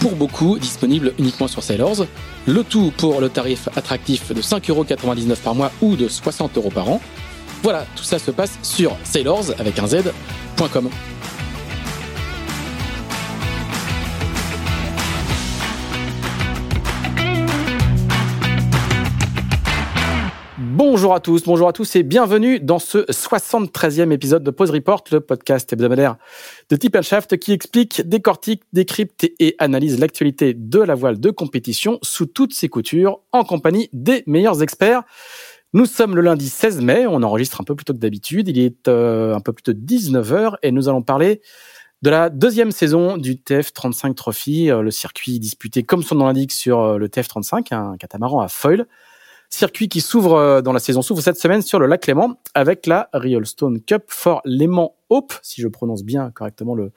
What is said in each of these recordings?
pour beaucoup disponible uniquement sur Sailors. Le tout pour le tarif attractif de 5,99€ par mois ou de 60€ par an. Voilà, tout ça se passe sur sailors avec un z.com. Bonjour à tous, bonjour à tous et bienvenue dans ce 73e épisode de Pause Report, le podcast hebdomadaire de Tip Shaft qui explique, décortique, décrypte et analyse l'actualité de la voile de compétition sous toutes ses coutures en compagnie des meilleurs experts. Nous sommes le lundi 16 mai, on enregistre un peu plus tôt que d'habitude, il est euh, un peu plus tôt de 19h et nous allons parler de la deuxième saison du TF35 Trophy, euh, le circuit disputé comme son nom l'indique sur euh, le TF35, un catamaran à foil. Circuit qui s'ouvre euh, dans la saison s'ouvre cette semaine sur le lac Léman avec la Stone Cup for Léman Hope, si je prononce bien correctement le,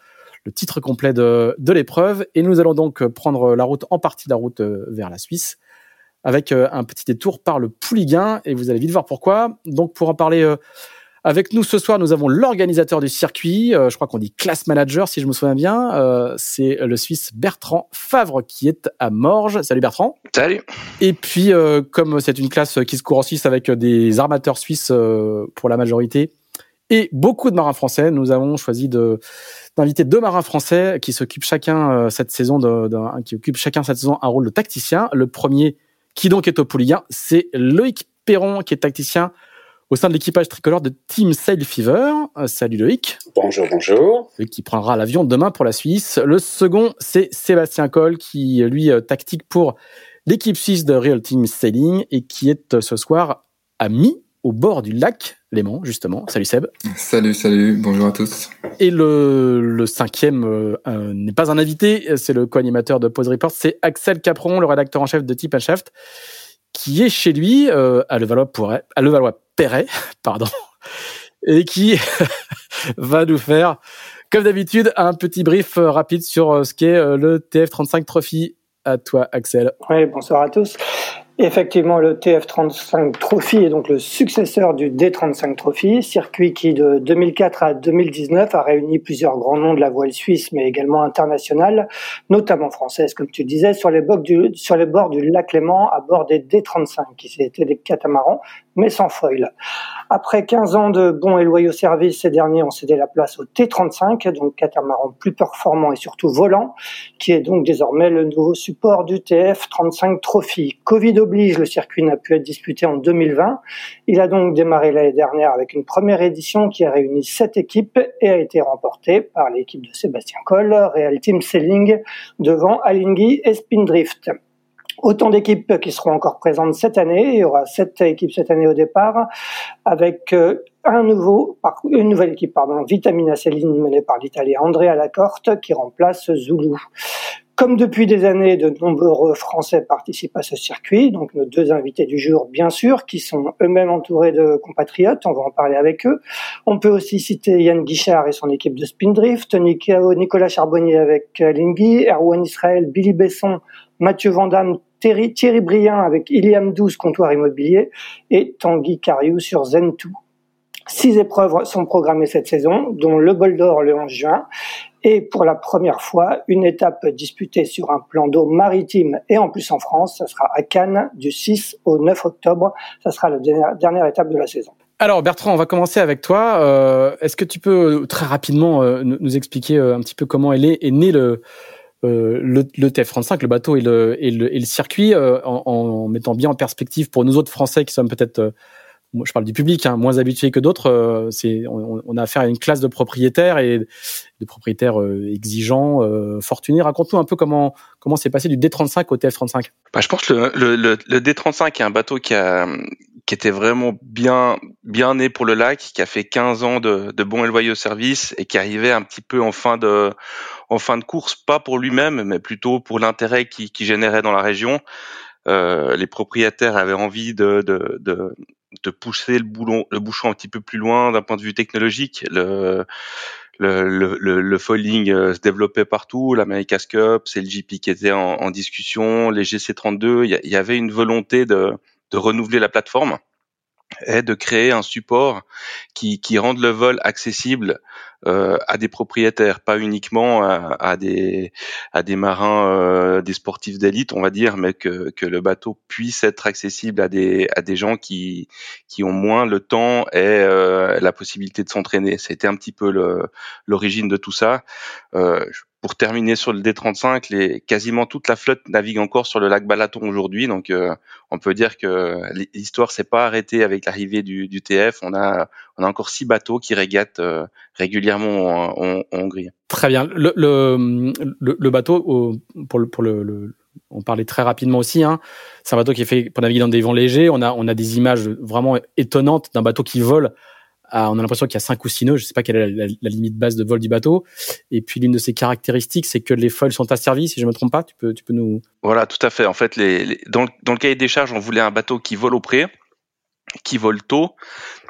le titre complet de, de l'épreuve. Et nous allons donc prendre la route, en partie la route euh, vers la Suisse, avec euh, un petit détour par le Pouliguen. Et vous allez vite voir pourquoi. Donc pour en parler avec nous ce soir, nous avons l'organisateur du circuit, euh, je crois qu'on dit class manager si je me souviens bien, euh, c'est le Suisse Bertrand Favre qui est à Morges. Salut Bertrand. Salut. Et puis euh, comme c'est une classe qui se court en Suisse avec des armateurs suisses pour la majorité et beaucoup de marins français, nous avons choisi de d'inviter deux marins français qui s'occupent chacun cette saison de, qui occupent chacun cette saison un rôle de tacticien. Le premier qui donc est au Pouliguen, c'est Loïc Perron qui est tacticien au sein de l'équipage tricolore de Team Sail Fever. Euh, salut Loïc. Bonjour, bonjour. Loïc qui prendra l'avion demain pour la Suisse. Le second, c'est Sébastien Coll qui, lui, euh, tactique pour l'équipe suisse de Real Team Sailing et qui est euh, ce soir à Mi, au bord du lac Léman, justement. Salut Seb. Salut, salut, bonjour à tous. Et le, le cinquième n'est pas un invité, c'est le co-animateur de Pause Report, c'est Axel Capron, le rédacteur en chef de Tip Shaft, qui est chez lui à Levallois-Perret, Perret, pardon, et qui va nous faire, comme d'habitude, un petit brief euh, rapide sur euh, ce qu'est euh, le TF35 Trophy. À toi, Axel. Oui, bonsoir à tous. Effectivement, le TF35 Trophy est donc le successeur du D35 Trophy, circuit qui de 2004 à 2019 a réuni plusieurs grands noms de la voile suisse, mais également internationale, notamment française, comme tu disais, sur les, bords du, lac Léman, à bord des D35, qui étaient des catamarans, mais sans foil. Après 15 ans de bons et loyaux services, ces derniers ont cédé la place au T35, donc catamaran plus performant et surtout volant, qui est donc désormais le nouveau support du TF35 Trophy. Covid oblige, le circuit n'a pu être disputé en 2020. Il a donc démarré l'année dernière avec une première édition qui a réuni sept équipes et a été remportée par l'équipe de Sébastien Coll, Real Team Sailing, devant Alinghi et Spindrift. Autant d'équipes qui seront encore présentes cette année. Il y aura sept équipes cette année au départ, avec euh, un nouveau, une nouvelle équipe, pardon, Vitamina Sailing menée par l'Italien Andrea Lacorte qui remplace Zulu. Comme depuis des années, de nombreux Français participent à ce circuit, donc nos deux invités du jour, bien sûr, qui sont eux-mêmes entourés de compatriotes, on va en parler avec eux. On peut aussi citer Yann Guichard et son équipe de Spindrift, Nicolas Charbonnier avec Lingui, Erwan Israël, Billy Besson, Mathieu Vandamme, Thierry, Thierry Briand avec Iliam 12 comptoir immobilier et Tanguy Cariou sur Zen2. Six épreuves sont programmées cette saison, dont le bol d'or le 11 juin et pour la première fois, une étape disputée sur un plan d'eau maritime et en plus en France. Ça sera à Cannes du 6 au 9 octobre. Ça sera la dernière, étape de la saison. Alors Bertrand, on va commencer avec toi. Euh, est-ce que tu peux très rapidement euh, nous expliquer euh, un petit peu comment est, est né le, le, le, TF35, le bateau et le, et le, et le circuit, en, en, mettant bien en perspective pour nous autres Français qui sommes peut-être je parle du public, hein, moins habitué que d'autres, euh, c'est on, on, a affaire à une classe de propriétaires et de propriétaires euh, exigeants, euh, fortunés. Raconte-nous un peu comment comment c'est passé du D35 au TF35. Bah, je pense que le, le, le, D35 est un bateau qui a qui était vraiment bien bien né pour le lac, qui a fait 15 ans de, de bons et loyaux services et qui arrivait un petit peu en fin de en fin de course, pas pour lui-même, mais plutôt pour l'intérêt qui, qui générait dans la région. Euh, les propriétaires avaient envie de, de, de, de pousser le, boulon, le bouchon un petit peu plus loin d'un point de vue technologique. Le, le, le, le foiling euh, se développait partout, l'America's Cup, c'est le GP qui était en, en discussion, les GC32, il y, avait une volonté de, de renouveler la plateforme et de créer un support qui, qui rende le vol accessible euh, à des propriétaires, pas uniquement à, des à des marins, euh, des sportifs d'élite, on va dire, mais que, que le bateau puisse être accessible à des à des gens qui qui ont moins le temps et euh, la possibilité de s'entraîner. C'était un petit peu l'origine de tout ça. Euh, pour terminer sur le D35, les, quasiment toute la flotte navigue encore sur le lac Balaton aujourd'hui. Donc, euh, on peut dire que l'histoire s'est pas arrêtée avec l'arrivée du, du, TF. On a, on a encore six bateaux qui régatent euh, régulièrement en, en, Hongrie. Très bien. Le, le, le, bateau, pour le, pour le, on parlait très rapidement aussi. Hein. C'est un bateau qui est fait pour naviguer dans des vents légers. On a, on a des images vraiment étonnantes d'un bateau qui vole on a l'impression qu'il y a cinq ou six nœuds. Je sais pas quelle est la, limite base de vol du bateau. Et puis l'une de ses caractéristiques, c'est que les foils sont asservis. Si je me trompe pas, tu peux, tu peux nous. Voilà, tout à fait. En fait, les, dans, dans, le cahier des charges, on voulait un bateau qui vole au près, qui vole tôt,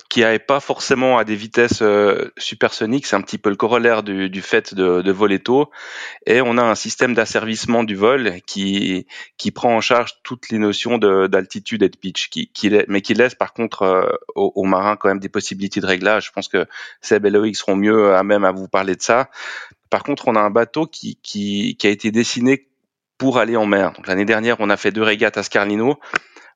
qui n'avait pas forcément à des vitesses euh, supersoniques. C'est un petit peu le corollaire du, du fait de, de, voler tôt. Et on a un système d'asservissement du vol qui, qui prend en charge toutes les notions d'altitude et de pitch, qui, qui, mais qui laisse par contre euh, aux, marins quand même des possibilités de réglage. Je pense que Seb et Loïc seront mieux à même à vous parler de ça. Par contre, on a un bateau qui, qui, qui a été dessiné pour aller en mer. L'année dernière, on a fait deux régates à Scarlino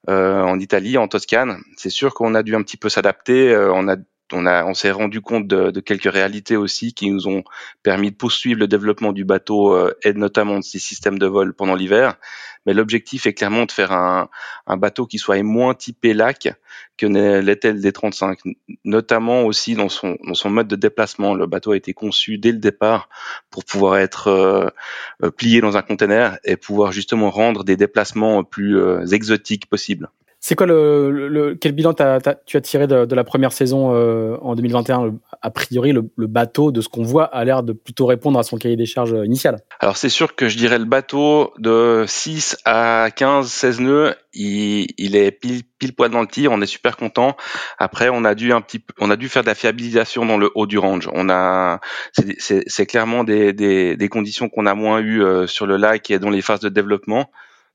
en Italie, en Toscane. C'est sûr qu'on a dû un petit peu s'adapter. Euh, on a on, a, on s'est rendu compte de, quelques réalités aussi qui nous ont permis de poursuivre le développement du bateau euh, et notamment de ces systèmes de vol pendant l'hiver. Mais l'objectif est clairement de faire un, bateau qui soit moins typé lac que l'était le D35, notamment aussi dans son, mode de déplacement. Le bateau a été conçu dès le départ pour pouvoir être euh, euh, plié dans un conteneur et pouvoir justement rendre des déplacements plus euh, exotiques possibles. C'est quoi le, le, quel bilan tu as tiré de, de, la première saison euh, en 2021 A priori, le, le bateau, de ce qu'on voit, a l'air de plutôt répondre à son cahier des charges euh, initial? Alors c'est sûr que je dirais le bateau de 6 à 15, 16 nœuds, il, il est pile, pile poil dans le tir. On est super content. Après, on a dû un petit, on a dû faire de la fiabilisation dans le haut du range. On a, c'est clairement des, des, des conditions qu'on a moins eu euh, sur le lac et dans les phases de développement.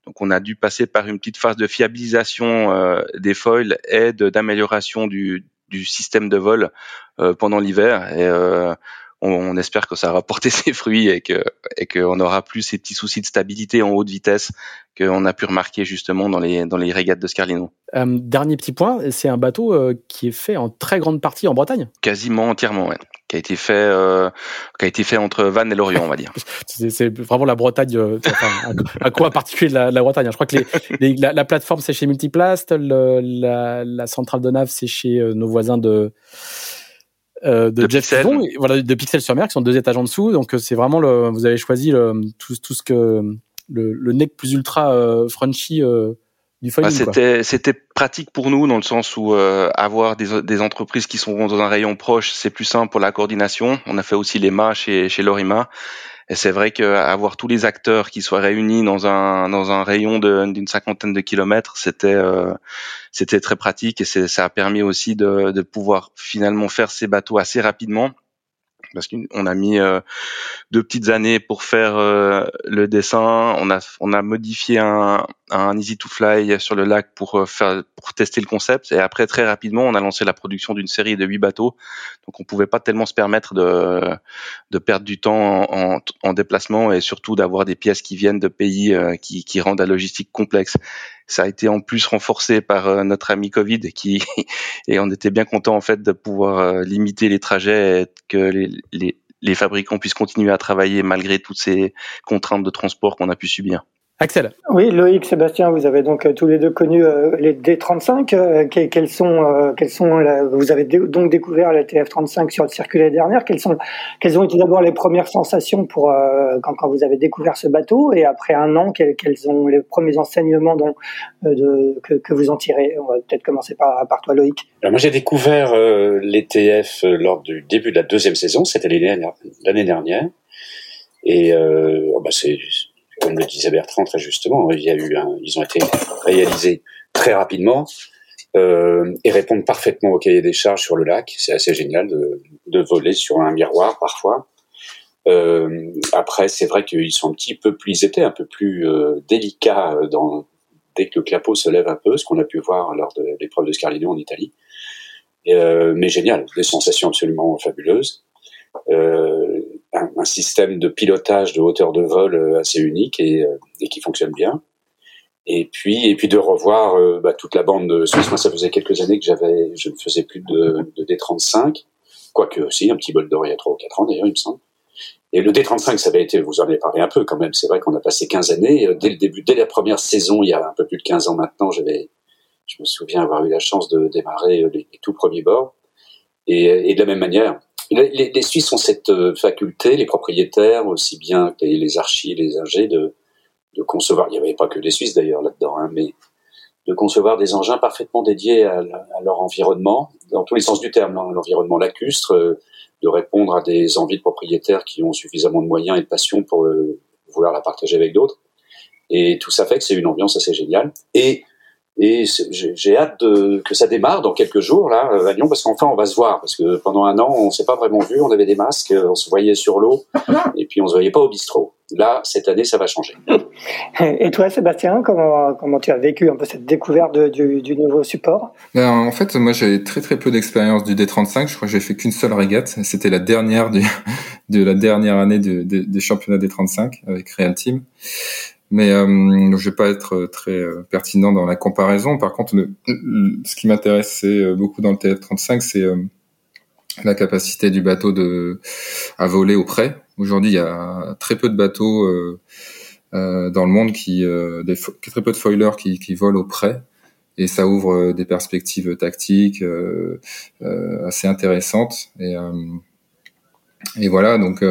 Donc on a dû passer par une petite phase de fiabilisation euh, des foils et d'amélioration du, système de vol euh, pendant l'hiver. Et euh, on, espère que ça va porter ses fruits et que et qu'on aura plus ces petits soucis de stabilité en haute vitesse qu'on a pu remarquer justement dans les dans les régates de Scarlino. dernier petit point, c'est un bateau qui est fait en très grande partie en Bretagne. Quasiment entièrement, ouais qui a été fait euh, qui a été fait entre Vannes et Lorient on va dire c'est vraiment la Bretagne euh, enfin, un, coin particulier de la, la, Bretagne je crois que les, la, la, plateforme c'est chez Multiplast la, la, centrale de Nav c'est chez euh, nos voisins de euh, de, de Jeff Pixel. voilà de Pixel sur Mer qui sont deux étages en dessous donc c'est vraiment le vous avez choisi le, tout, tout ce que le, le neck plus ultra euh, Frenchy euh, bah, c'était c'était pratique pour nous dans le sens où euh, avoir des, des entreprises qui sont dans un rayon proche, c'est plus simple pour la coordination. On a fait aussi les mâts chez chez Lorima. Et c'est vrai qu'avoir tous les acteurs qui soient réunis dans un dans un rayon d'une cinquantaine de kilomètres, c'était euh, c'était très pratique et ça a permis aussi de, de pouvoir finalement faire ces bateaux assez rapidement parce qu'on a mis euh, deux petites années pour faire euh, le dessin. On a on a modifié un, un Easy to Fly sur le lac pour euh, faire pour tester le concept. Et après très rapidement, on a lancé la production d'une série de huit bateaux. Donc on pouvait pas tellement se permettre de de perdre du temps en, en, déplacement et surtout d'avoir des pièces qui viennent de pays qui qui rendent la logistique complexe. Ça a été en plus renforcé par euh, notre ami Covid qui et on était bien content en fait de pouvoir euh, limiter les trajets et que les, les les fabricants puissent continuer à travailler malgré toutes ces contraintes de transport qu'on a pu subir. Axel. Oui, Loïc, Sébastien, vous avez donc euh, tous les deux connu euh, les D35. Euh, quels sont, quels sont vous avez donc découvert la TF35 sur le circuit l'année dernière. Quelles sont, quelles ont été d'abord les premières sensations pour quand, quand, vous avez découvert ce bateau? Et après un an, quels, quels sont les premiers enseignements dont, de, que, que, vous en tirez? On va peut-être commencer par, par toi, Loïc. Alors moi, j'ai découvert les TF lors du début de la deuxième saison. C'était l'année dernière. Et oh, bah, c'est comme le disait Bertrand très justement, il y a eu ils ont été réalisés très rapidement euh, et répondent parfaitement au cahier des charges sur le lac. C'est assez génial de, voler sur un miroir parfois. Euh, après, c'est vrai qu'ils sont un petit peu plus, ils étaient un peu plus euh, délicats dès que le clapot se lève un peu, ce qu'on a pu voir lors de l'épreuve de Scarlino en Italie. Mais génial, des sensations absolument fabuleuses. Un, un, système de pilotage de hauteur de vol euh, assez unique et, euh, et qui fonctionne bien. Et puis, et puis de revoir euh, bah, toute la bande de Moi, ça faisait quelques années que j'avais, je ne faisais plus de, de D35, quoique aussi un petit bol d'or il y a trois ou quatre ans d'ailleurs, il me semble. Et le D35, ça avait été, vous en avez parlé un peu quand même. C'est vrai qu'on a passé 15 années. Dès le début, dès la première saison, il y a un peu plus de 15 ans maintenant, j'avais, je me souviens avoir eu la chance de démarrer les, les tout premiers bords. Et, et de la même manière, les, Suisses ont cette euh, faculté, les propriétaires, aussi bien que les, archis, les ingés, de, de concevoir, il n'y avait pas que des Suisses d'ailleurs là-dedans, hein, mais de concevoir des engins parfaitement dédiés à, leur environnement, dans tous les sens du terme, hein, l'environnement lacustre, euh, de répondre à des envies de propriétaires qui ont suffisamment de moyens et de passion pour euh, vouloir la partager avec d'autres. Et tout ça fait que c'est une ambiance assez géniale. Et et j'ai hâte de, que ça démarre dans quelques jours là euh, à Lyon parce qu'enfin on va se voir parce que pendant un an on s'est pas vraiment vu, on avait des masques, on se voyait sur l'eau et puis on se voyait pas au bistrot. Là cette année ça va changer. Et toi Sébastien, comment comment tu as vécu un peu cette découverte du, du, nouveau support? Ben, En fait moi j'avais très très peu d'expérience du D35. Je crois que j'ai fait qu'une seule régate. C'était la dernière du, de la dernière année des championnats D35 avec Real Team. Mais euh, je vais pas être très euh, pertinent dans la comparaison. Par contre, ce qui m'intéressait euh, beaucoup dans le TF35, c'est euh, la capacité du bateau de à voler au près. Aujourd'hui, il y a très peu de bateaux euh, dans le monde qui, des, très peu de foilers qui, qui volent au près et ça ouvre des perspectives tactiques assez intéressantes et, et voilà donc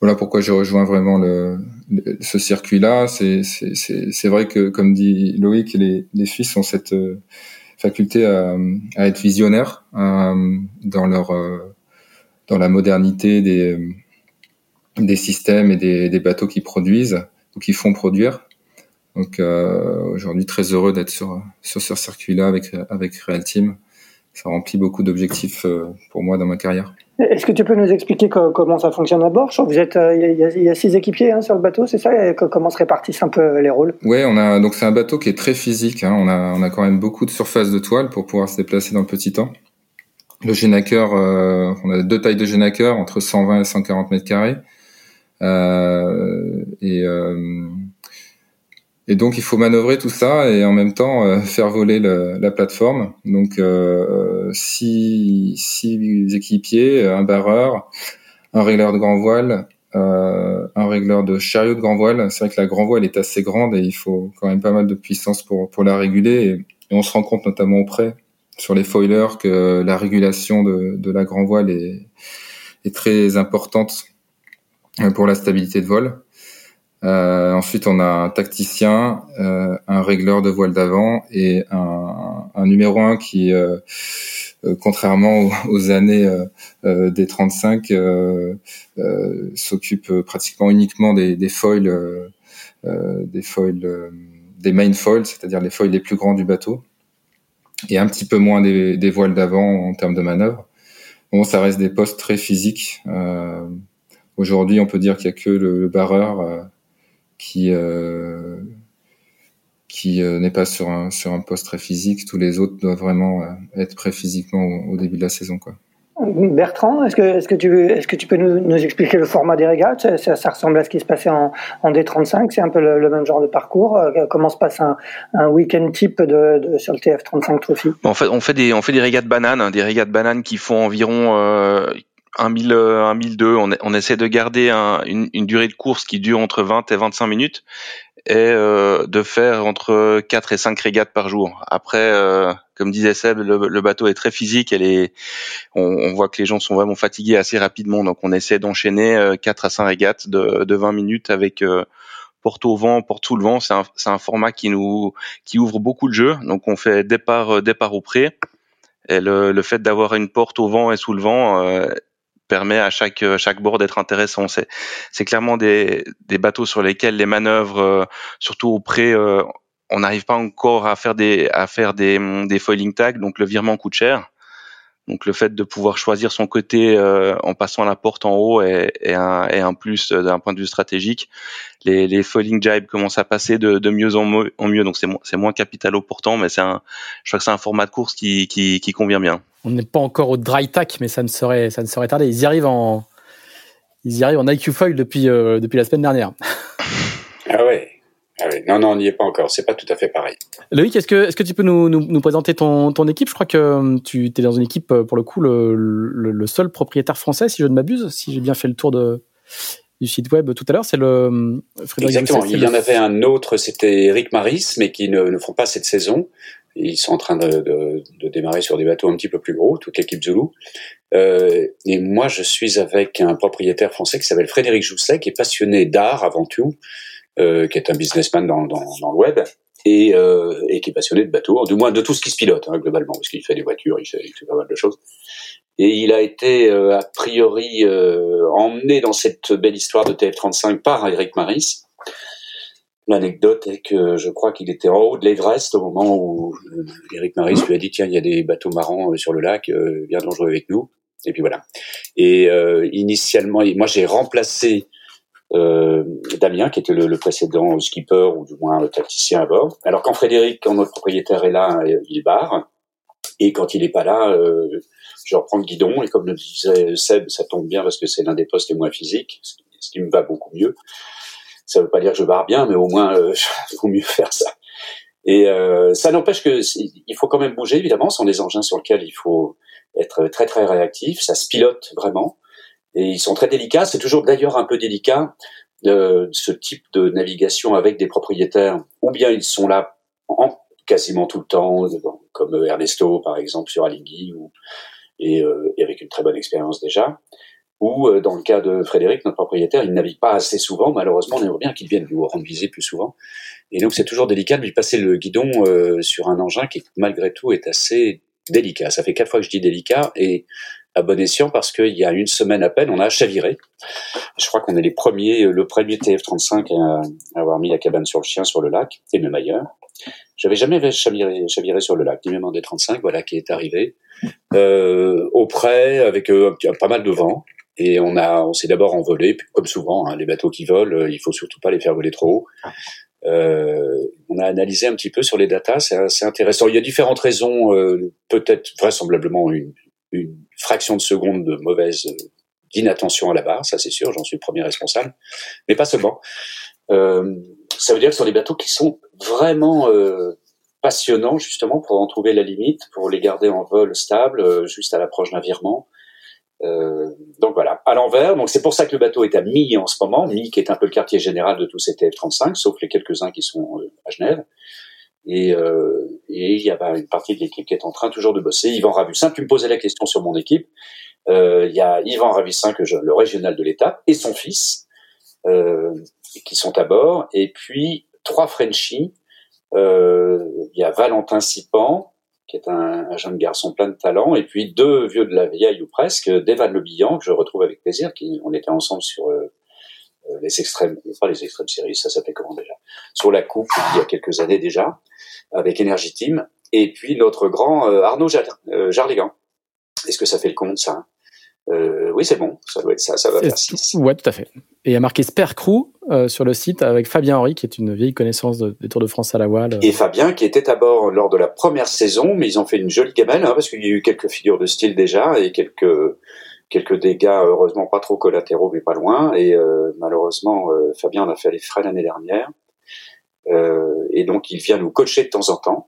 voilà pourquoi je rejoins vraiment ce circuit-là. C'est vrai que, comme dit Loïc, les, Suisses ont cette euh, faculté à, être visionnaires euh, dans leur euh, dans la modernité des systèmes et des, bateaux qui produisent ou qui font produire. Donc aujourd'hui très heureux d'être sur sur ce circuit-là avec avec Real Team. Ça remplit beaucoup d'objectifs pour moi dans ma carrière. Est-ce que tu peux nous expliquer comment ça fonctionne à bord? Vous êtes, euh, il y, a six équipiers hein, sur le bateau, c'est ça? Comment se répartissent un peu les rôles? Ouais, on a donc c'est un bateau qui est très physique. Hein. on a on a quand même beaucoup de surface de toile pour pouvoir se déplacer dans le petit temps. Le génaqueur, euh, on a deux tailles de génaqueur entre 120 et 140 mètres carrés. Euh, et euh, et donc il faut manœuvrer tout ça et en même temps euh, faire voler le, la plateforme. Donc euh, six, équipiers, un barreur, un régleur de grand voile, euh, un régleur de chariot de grand voile. C'est vrai que la grand voile est assez grande et il faut quand même pas mal de puissance pour, pour la réguler. Et, on se rend compte notamment auprès sur les foilers que la régulation de, de la grand voile est, est très importante pour la stabilité de vol. Euh, ensuite, on a un tacticien, euh, un régleur de voile d'avant et un, un, numéro un qui, euh, euh contrairement aux, années euh, des 35, s'occupe pratiquement uniquement des, des foils, des foils, des main foils, c'est-à-dire les foils les plus grands du bateau, et un petit peu moins des, des voiles d'avant en termes de manœuvre. Bon, ça reste des postes très physiques. Aujourd'hui, on peut dire qu'il y a que le, le barreur qui euh, qui euh, n'est pas sur un sur un poste très physique. Tous les autres doivent vraiment euh, être prêts physiquement au, début de la saison, quoi. Bertrand, est-ce que, est-ce que tu est-ce que tu peux nous, nous, expliquer le format des régates? Ça, ça, ressemble à ce qui se passait en, en D35, c'est un peu le, même genre de parcours. Comment se passe un, un week-end type de, de, sur le TF35 Trophy? En fait, on fait des on fait des régates bananes, hein, des régates bananes qui font environ un 1000, un 1002, on, on essaie de garder une, une, durée de course qui dure entre 20 et 25 minutes et euh, de faire entre 4 et 5 régates par jour. Après, euh, comme disait Seb, le, bateau est très physique, elle est, on, on, voit que les gens sont vraiment fatigués assez rapidement, donc on essaie d'enchaîner 4 à 5 régates de, de 20 minutes avec porte au vent, porte sous le vent. C'est un, un, format qui nous qui ouvre beaucoup de jeux. Donc on fait départ départ au pré. Et le, le fait d'avoir une porte au vent et sous le vent euh, permet à chaque chaque bord d'être intéressant. C'est c'est clairement des des bateaux sur lesquels les manœuvres, euh, surtout au pré, euh, on n'arrive pas encore à faire des à faire des des foiling tags, donc le virement coûte cher. Donc le fait de pouvoir choisir son côté euh, en passant la porte en haut est, est, un, est un, plus d'un point de vue stratégique. Les, les foiling jibes commencent à passer de, de mieux en, mieux, donc c'est moins, moins capitalo pourtant, mais c'est un, je crois que c'est un format de course qui, qui, qui convient bien. On n'est pas encore au dry tack, mais ça ne serait, ça ne serait tardé. Ils y arrivent en, ils y arrivent en IQ foil depuis, euh, depuis la semaine dernière. Ah ouais. Ah non, non, on n'y est pas encore. C'est pas tout à fait pareil. Loïc, est-ce que, est-ce que tu peux nous, nous, nous présenter ton, ton, équipe? Je crois que euh, tu es dans une équipe, euh, pour le coup, le, le, seul propriétaire français, si je ne m'abuse, si j'ai bien fait le tour de, du site web tout à l'heure, c'est le euh, Frédéric Exactement. Il y en avait un autre, c'était Eric Maris, mais qui ne, ne font pas cette saison. Ils sont en train de, de, de, démarrer sur des bateaux un petit peu plus gros, toute l'équipe Zulu. Euh, et moi, je suis avec un propriétaire français qui s'appelle Frédéric Jousset, qui est passionné d'art avant tout, euh, qui est un businessman dans, dans, dans le web et, euh, et, qui est passionné de bateaux, du moins de tout ce qui se pilote hein, globalement, parce qu'il fait des voitures, il fait, il fait, pas mal de choses. Et il a été euh, a priori euh, emmené dans cette belle histoire de TF35 par Eric Maris. L'anecdote est que je crois qu'il était en haut de l'Everest au moment où Eric Maris lui a dit tiens il y a des bateaux marrants sur le lac, viens jouer avec nous. Et puis voilà. Et initialement, moi j'ai remplacé euh, Damien, qui était le, le, précédent skipper ou du moins tacticien à bord. Alors quand Frédéric, quand notre propriétaire est là, euh, il barre. Et quand il n'est pas là, euh, je reprends le guidon. Et comme le disait Seb, ça tombe bien parce que c'est l'un des postes les moins physiques, ce qui me va beaucoup mieux. Ça veut pas dire que je barre bien, mais au moins, euh, il vaut mieux faire ça. Et euh, ça n'empêche que il faut quand même bouger, évidemment. Ce sont des engins sur lesquels il faut être très très réactif. Ça se pilote vraiment et ils sont très délicats. C'est toujours d'ailleurs un peu délicat euh, ce type de navigation avec des propriétaires, ou bien ils sont là en, quasiment tout le temps, comme Ernesto par exemple sur Alingui, ou, et, euh, avec une très bonne expérience déjà. Ou euh, dans le cas de Frédéric, notre propriétaire, il navigue pas assez souvent. Malheureusement, on aimerait bien qu'il vienne nous rendre visée plus souvent. Et donc c'est toujours délicat de lui passer le guidon euh, sur un engin qui malgré tout est assez délicat. Ça fait quatre fois que je dis délicat et à bon escient parce qu'il y a une semaine à peine, on a chaviré. Je crois qu'on est les premiers, le premier TF35 à avoir mis la cabane sur le chien sur le lac, et même ailleurs. J'avais jamais chaviré, chaviré sur le lac, ni même en D35, voilà, qui est arrivé. Euh, au près, avec euh, pas mal de vent. Et on a, on s'est d'abord envolé, comme souvent, hein, les bateaux qui volent, euh, il faut surtout pas les faire voler trop haut. Euh, on a analysé un petit peu sur les datas, c'est intéressant. Il y a différentes raisons, euh, peut-être vraisemblablement une, une fraction de seconde de mauvaise euh, d'inattention à la barre, ça c'est sûr, j'en suis le premier responsable, mais pas seulement. Euh, ça veut dire que ce sont des bateaux qui sont vraiment euh, passionnants justement pour en trouver la limite, pour les garder en vol stable, juste à l'approche d'un virement. Euh, donc voilà, à l'envers. Donc c'est pour ça que le bateau est à Mi en ce moment. Mi qui est un peu le quartier général de tous ces TF35, sauf les quelques-uns qui sont à Genève. Et, euh, et il y a une partie de l'équipe qui est en train toujours de bosser. Yvan Ravussin, tu me posais la question sur mon équipe. Euh, il y a Yvan je, le régional de l'État, et son fils, euh, qui sont à bord. Et puis trois Frenchies. Euh, il y a Valentin Sipan, qui est un, un, jeune garçon plein de talent, et puis deux vieux de la vieille ou presque, Devan Le Billan, que je retrouve avec plaisir, qui on était ensemble sur euh, euh, les extrêmes, pas les extrêmes séries, ça s'appelait comment déjà? Sur la coupe il y a quelques années déjà, avec Energy Team, et puis notre grand euh, Arnaud Jarligan. Est-ce que ça fait le compte ça euh, Oui, c'est bon, ça doit être ça, ça va faire 6. Ouais, tout à fait. Et il y a marqué Spare Crew euh, sur le site avec Fabien Henry, qui est une vieille connaissance de, des Tours de France à la voile. Et Fabien, qui était à bord lors de la première saison, mais ils ont fait une jolie gamelle, hein, parce qu'il y a eu quelques figures de style déjà et quelques quelques dégâts, heureusement pas trop collatéraux, mais pas loin. Et euh, malheureusement, euh, Fabien en a fait les frais l'année dernière. Euh, et donc, il vient nous coacher de temps en temps.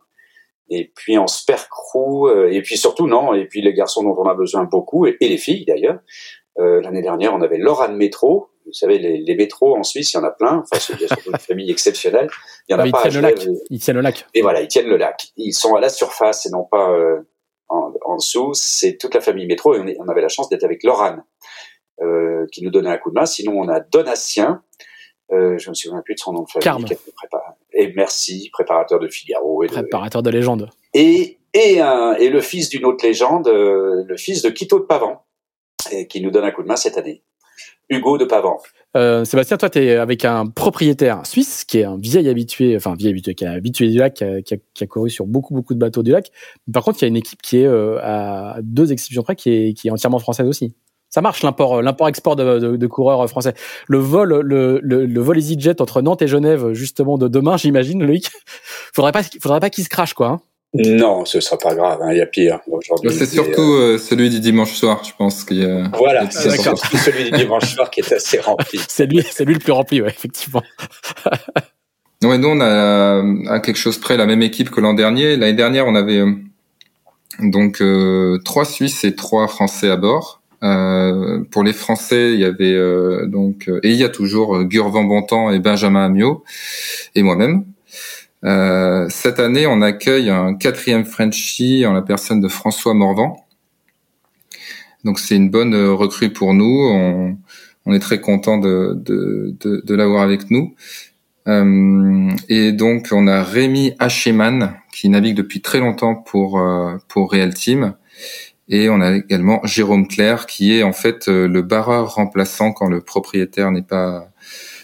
Et puis en spare crew, et puis surtout non, et puis les garçons dont on a besoin beaucoup, et, les filles d'ailleurs. L'année dernière, on avait Laurent Métro, vous savez, les, les, métros en Suisse, il y en a plein. Enfin, c'est une famille exceptionnelle. Il y en a pas. Ils tiennent, le lac. ils tiennent le lac. Et voilà, ils tiennent le lac. Ils sont à la surface et non pas euh, en, en, dessous. C'est toute la famille métro et on, on avait la chance d'être avec Lorane, euh, qui nous donnait un coup de main. Sinon, on a Donatien. Euh, je me souviens plus de son nom de famille. Carme. Et merci, préparateur de Figaro. Et préparateur de, légende. Et, et, un, et le fils d'une autre légende, euh, le fils de Quito de Pavan, et qui nous donne un coup de main cette année. Hugo de Pavan. Euh, Sébastien, toi, tu es avec un propriétaire suisse qui est un vieil habitué, enfin vieil habitué, qui est habitué du lac, qui a, qui, a, qui a, couru sur beaucoup beaucoup de bateaux du lac. Par contre, il y a une équipe qui est euh, à deux exceptions près, qui est, qui est entièrement française aussi. Ça marche l'import, l'import-export de, de, de, coureurs français. Le vol, le, le, le vol EasyJet entre Nantes et Genève, justement de demain, j'imagine, Loïc. Faudrait pas, faudrait pas qu'il se crache, quoi. Hein. Non, ce sera pas grave. Hein, il y a pire aujourd'hui. C'est surtout euh, celui du dimanche soir, je pense. Qu'il y a... Voilà, c'est surtout celui du dimanche soir qui est assez rempli. c'est lui, c'est lui le plus rempli, ouais, effectivement. ouais, nous on a à quelque chose près la même équipe que l'an dernier. L'année dernière, on avait euh, donc euh, trois Suisses et trois Français à bord. Euh, pour les Français, il y avait euh, donc et il y a toujours Gurvan Bontemps et Benjamin Amiot et moi-même. Euh, cette année, on accueille un quatrième Frenchie en la personne de François Morvan. Donc c'est une bonne euh, recrue pour nous. On, on est très content de, de, de, de l'avoir avec nous. Euh, et donc on a Rémi Hacheman qui navigue depuis très longtemps pour euh, pour Real Team. Et on a également Jérôme Claire qui est en fait euh, le barreur remplaçant quand le propriétaire n'est pas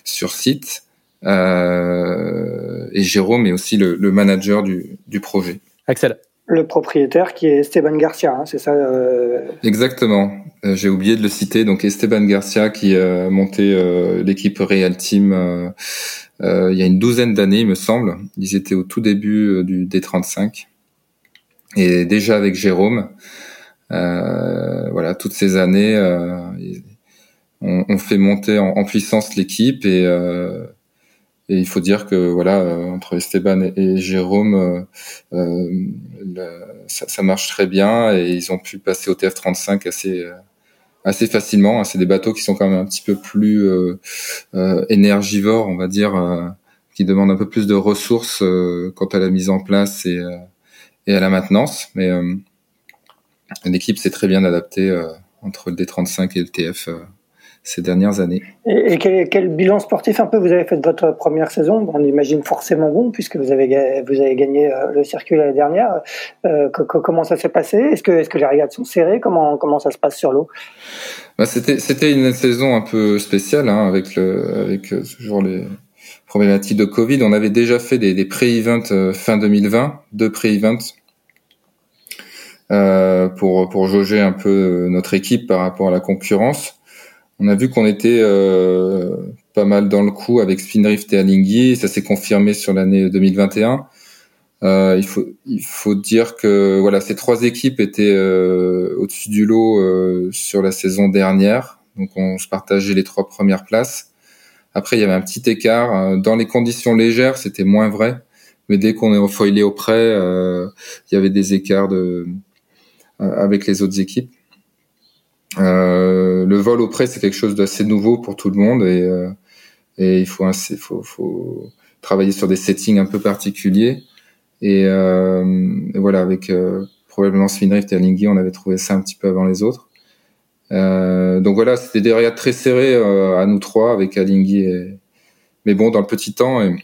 sur site. Euh, et Jérôme est aussi le, le manager du, du, projet. Axel. Le propriétaire qui est Esteban Garcia, hein, c'est ça euh... Exactement. Euh, j'ai oublié de le citer. Donc Esteban Garcia qui a monté euh, l'équipe Real Team euh, il y a une douzaine d'années, il me semble. Ils étaient au tout début du D35 et déjà avec Jérôme. Voilà, toutes ces années, on, on, fait monter en, puissance l'équipe et et il faut dire que voilà, euh, entre Esteban et, Jérôme, euh, euh ça, ça, marche très bien et ils ont pu passer au TF35 assez euh, assez facilement. C'est des bateaux qui sont quand même un petit peu plus euh, énergivores, on va dire, qui demandent un peu plus de ressources quant à la mise en place et, et à la maintenance. Mais l'équipe s'est très bien adaptée entre le D35 et le TF ces dernières années. Et, quel, bilan sportif un peu vous avez fait de votre première saison? On imagine forcément bon puisque vous avez vous avez gagné euh, le circuit l'année dernière. Euh, comment ça s'est passé? Est-ce que les régates sont serrées? Comment comment ça se passe sur l'eau? Bah, C'était une saison un peu spéciale hein, avec le avec euh, toujours les problématiques de Covid. On avait déjà fait des, des pré-events fin 2020, deux pré-events. Euh, pour pour jauger un peu notre équipe par rapport à la concurrence. On a vu qu'on était euh, pas mal dans le coup avec Spindrift et Alinghi. Ça s'est confirmé sur l'année 2021. Euh, il faut il faut dire que voilà ces trois équipes étaient euh, au-dessus du lot euh, sur la saison dernière. Donc on se partageait les trois premières places. Après il y avait un petit écart dans les conditions légères, c'était moins vrai. Mais dès qu'on est foilé au près, il y avait des écarts de avec les autres équipes. Euh, le vol au prêt, c'est quelque chose d'assez nouveau pour tout le monde et, euh, et il faut, faut, faut, travailler sur des settings un peu particuliers. Et, euh, et voilà, avec euh, probablement Swinrift et Alinghi, on avait trouvé ça un petit peu avant les autres. Euh, donc voilà, c'était des regards très serrés à nous trois avec Alinghi. Et... Mais bon, dans le petit temps, et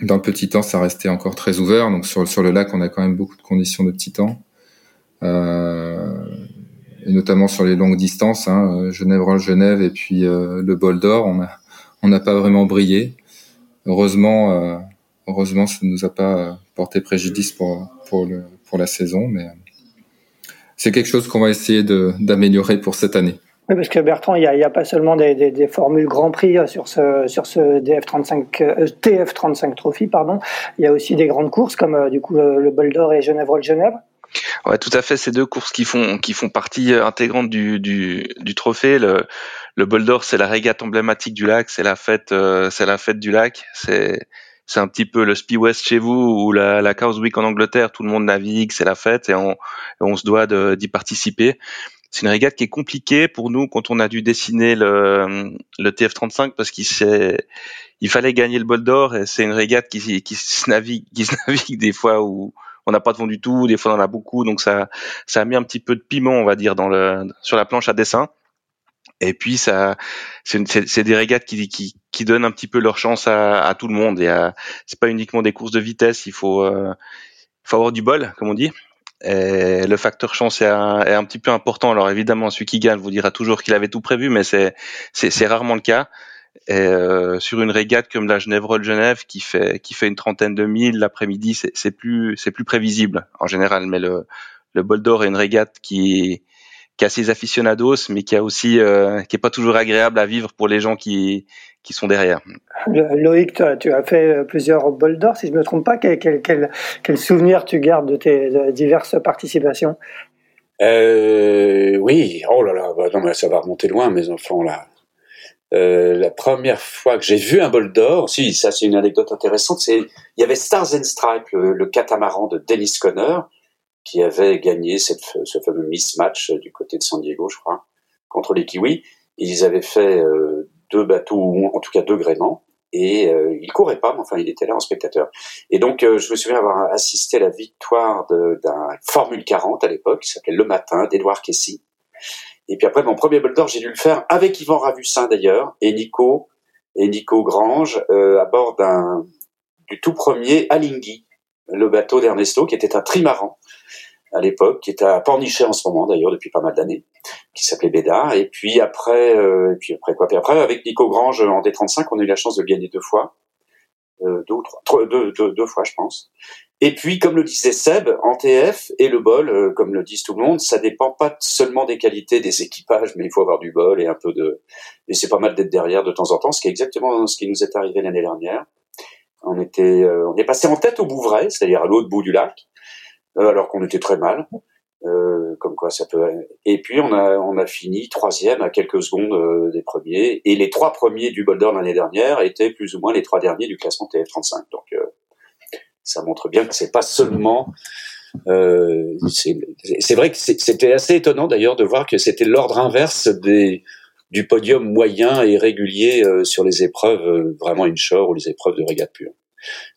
dans le petit temps, ça restait encore très ouvert. Donc sur, sur le lac, on a quand même beaucoup de conditions de petit temps. Euh, et notamment sur les longues distances, hein, euh, Genève-Genève et puis euh, le bol d'or, on a on n'a pas vraiment brillé. Heureusement, euh, heureusement, ça ne nous a pas porté préjudice pour pour le pour la saison, mais c'est quelque chose qu'on va essayer d'améliorer pour cette année. Oui, parce que Bertrand, il n'y a, a, pas seulement des, des, des, formules Grand Prix sur ce, sur ce DF35, euh, TF35 Trophy, pardon. Il y a aussi des grandes courses comme du coup le, le Bol d'Or et Genève-Genève. Ouais, tout à fait. Ces deux courses qui font qui font partie euh, intégrante du du, du trophée. Le le Bol d'Or, c'est la régate emblématique du lac. C'est la fête, euh, c'est la fête du lac. C'est c'est un petit peu le Spi West chez vous ou la, la Chaos Week en Angleterre. Tout le monde navigue, c'est la fête et on, on se doit d'y participer. C'est une régate qui est compliquée pour nous quand on a dû dessiner le, le TF35 parce qu'il il fallait gagner le bol d'or et c'est une régate qui, qui se navigue, qui se navigue des fois où on n'a pas de vent du tout, des fois on en a beaucoup, donc ça, ça a mis un petit peu de piment, on va dire, dans le, sur la planche à dessin. Et puis ça, c'est des régates qui, qui, qui donnent un petit peu leur chance à, à tout le monde. Et c'est pas uniquement des courses de vitesse, il faut, euh, faut avoir du bol, comme on dit. Et le facteur chance est un, est un, petit peu important. Alors évidemment, celui qui gagne vous dira toujours qu'il avait tout prévu, mais c'est c'est rarement le cas. Et euh, sur une régate comme la Genève-Genève qui fait qui fait une trentaine de milles l'après-midi, c'est plus c'est plus prévisible en général. Mais le le bol d'or est une régate qui qui a ses aficionados, mais qui a aussi euh, qui est pas toujours agréable à vivre pour les gens qui qui sont derrière. Loïc, tu as fait plusieurs bols d'or, si je me trompe pas. Quel, quel, quel, quel, souvenir tu gardes de tes diverses participations? Euh, Oui, oh là là, bah non, mais ça va remonter loin, mes enfants là. Euh, la première fois que j'ai vu un bol d'or, si ça c'est une anecdote intéressante, c'est il y avait Stars and Stripes, le, le catamaran de Dennis Conner, qui avait gagné cette, ce fameux mismatch du côté de San Diego, je crois, contre les Kiwis. Ils avaient fait euh, deux bateaux, ou en tout cas deux gréements, et euh, il courait pas, mais enfin il était là en spectateur. Et donc euh, je me souviens avoir assisté à la victoire d'un Formule 40 à l'époque, qui s'appelait Le Matin, d'Edouard Kessy. Et puis après mon premier bol d'or, j'ai dû le faire avec Yvan Ravussin d'ailleurs, et Nico, et Nico Grange, euh, à bord du tout premier Alinghi, le bateau d'Ernesto, qui était un trimaran à l'époque, qui était à Pornichet en ce moment d'ailleurs depuis pas mal d'années, qui s'appelait Bédard. Et puis après, euh, et puis après quoi? Puis après, avec Nico Grange en D35, on a eu la chance de gagner deux fois, euh, deux ou trois, deux, deux, fois je pense. Et puis, comme le disait Seb, en TF et le bol, euh, comme le disent tout le monde, ça dépend pas seulement des qualités des équipages, mais il faut avoir du bol et un peu de. Et c'est pas mal d'être derrière de temps en temps, ce qui est exactement ce qui nous est arrivé l'année dernière. On était, euh, on est passé en tête au Bouvray, c'est-à-dire à l'autre bout du lac. Euh, alors qu'on était très mal. Euh, comme quoi ça peut. Et puis on a on a fini troisième à quelques secondes euh, des premiers. Et les trois premiers du Boulder l'année dernière étaient plus ou moins les trois derniers du classement TF35. Donc ça montre bien que c'est pas seulement. Euh, c'est vrai que c'était assez étonnant d'ailleurs de voir que c'était l'ordre inverse des du podium moyen et régulier sur les épreuves vraiment inshore ou les épreuves de régate pure.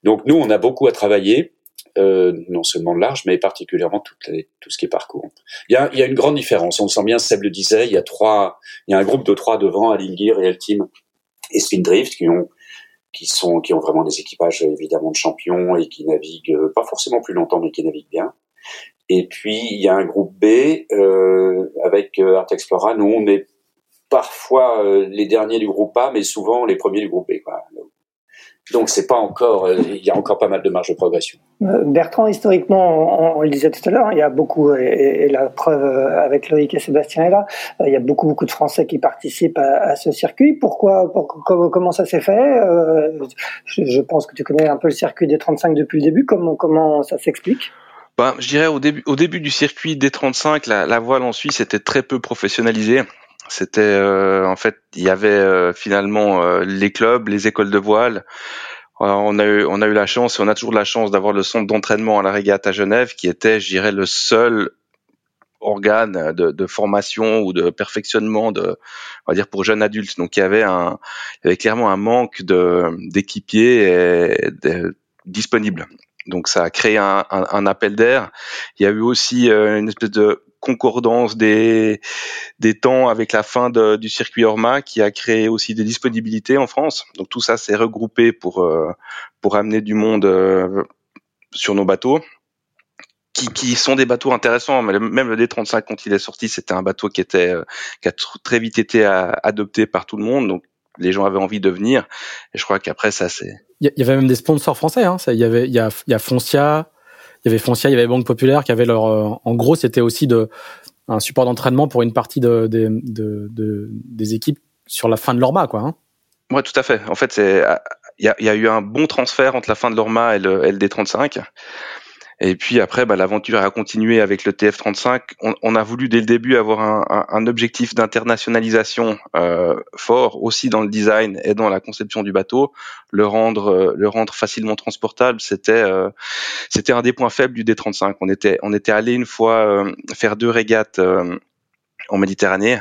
Donc nous on a beaucoup à travailler euh, non seulement large, mais particulièrement tout, tout ce qui est parcours. Il y, a, il y a une grande différence. On le sent bien, Seb le disait, il y a trois, il y a un groupe de trois devant, Alingir, Real Team et Spindrift qui ont qui sont qui ont vraiment des équipages évidemment de champions et qui naviguent euh, pas forcément plus longtemps mais qui naviguent bien. Et puis il y a un groupe B euh, avec euh, Art Explora. Nous on est parfois les derniers du groupe A, mais souvent les premiers du groupe B. Quoi. Donc c'est pas encore, euh, il y a encore pas mal de marge de progression. Euh, Bertrand, historiquement, on, le disait tout à l'heure, il y a beaucoup, et, la preuve euh, avec Loïc et Sébastien est là, il y a beaucoup beaucoup de Français qui participent à, ce circuit. Pourquoi, comment, ça s'est fait je, pense que tu connais un peu le circuit des 35 depuis le début. Comment comment ça s'explique? Ben, je dirais au début, au début du circuit des 35, la, la voile en Suisse était très peu professionnalisée. C'était euh, en fait, il y avait euh, finalement euh, les clubs, les écoles de voile. on a eu, on a eu la chance et on a toujours la chance d'avoir le centre d'entraînement à la régate à Genève, qui était, je dirais, le seul organe de, de, formation ou de perfectionnement de, on va dire pour jeunes adultes. Donc il y avait un, il y avait clairement un manque de d'équipiers disponibles. Donc ça a créé un, un, un appel d'air. Il y a eu aussi une espèce de concordance des, des temps avec la fin du circuit Orma qui a créé aussi des disponibilités en France. Donc tout ça s'est regroupé pour, euh, pour amener du monde euh, sur nos bateaux. Qui, qui, sont des bateaux intéressants. Même le D35 quand il est sorti, c'était un bateau qui était euh, qui a très vite été adopté par tout le monde. Donc les gens avaient envie de venir. Et je crois qu'après ça c'est. Il y, avait même des sponsors français. Hein. Il y avait il il y a Foncia, il y avait Foncia, il y avait Banque Populaire qui avait leur. Euh, en gros, c'était aussi de un support d'entraînement pour une partie de, de, de, des équipes sur la fin de l'Orma, quoi. Hein. Ouais, tout à fait. En fait, il y a, y a, eu un bon transfert entre la fin de l'Orma et le LD35. Et puis après, bah, l'aventure a continué avec le TF35. On, a voulu dès le début avoir un, objectif d'internationalisation euh, fort, aussi dans le design et dans la conception du bateau. Le rendre, euh, le rendre facilement transportable, c'était, euh, c'était un des points faibles du D35. On était, on était allé une fois faire deux régates en Méditerranée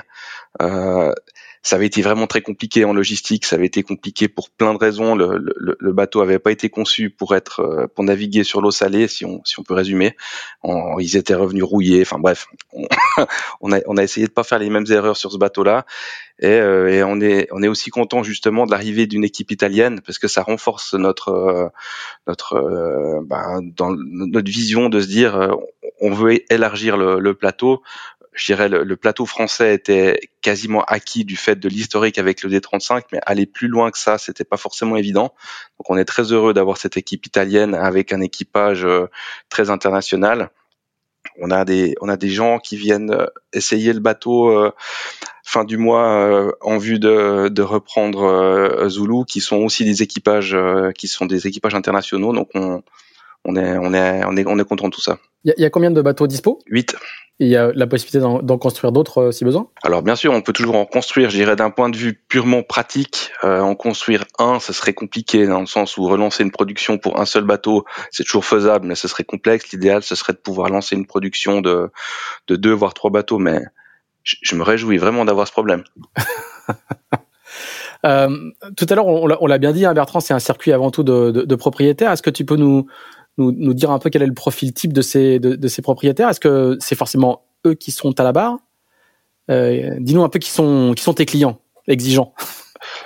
ça avait été vraiment très compliqué en logistique, ça avait été compliqué pour plein de raisons. Le, le, le bateau avait pas été conçu pour être euh, pour naviguer sur l'eau salée, si on si on peut résumer. ils étaient revenus rouillés. Enfin bref, on, a on a essayé de pas faire les mêmes erreurs sur ce bateau-là. Et, euh, et on est on est aussi content justement de l'arrivée d'une équipe italienne parce que ça renforce notre euh, notre ben, dans notre vision de se dire on veut élargir le, le plateau je dirais le, le, plateau français était quasiment acquis du fait de l'historique avec le D35, mais aller plus loin que ça, c'était pas forcément évident. Donc on est très heureux d'avoir cette équipe italienne avec un équipage euh, très international. On a des on a des gens qui viennent euh, essayer le bateau euh, fin du mois en vue de, de reprendre Zulu, qui sont aussi des équipages qui sont des équipages internationaux. Donc on on est on est on est on est content de tout ça. Il y, y, a combien de bateaux dispo? 8 il y a la possibilité d'en construire d'autres euh, si besoin? Alors bien sûr, on peut toujours en construire. Je dirais d'un point de vue purement pratique, euh, en construire un, ce serait compliqué dans le sens où relancer une production pour un seul bateau, c'est toujours faisable, mais ce serait complexe. L'idéal, ce serait de pouvoir lancer une production de, de deux voire trois bateaux, mais je, me réjouis vraiment d'avoir ce problème. euh, tout à l'heure, on, l'a bien dit, hein, Bertrand, c'est un circuit avant tout de, de, de propriétaires. Est-ce que tu peux nous nous, nous dire un peu quel est le profil type de ces, de, ces propriétaires Est-ce que c'est forcément eux qui sont à la barre? Euh, Dis-nous un peu qui sont, qui sont tes clients exigeants.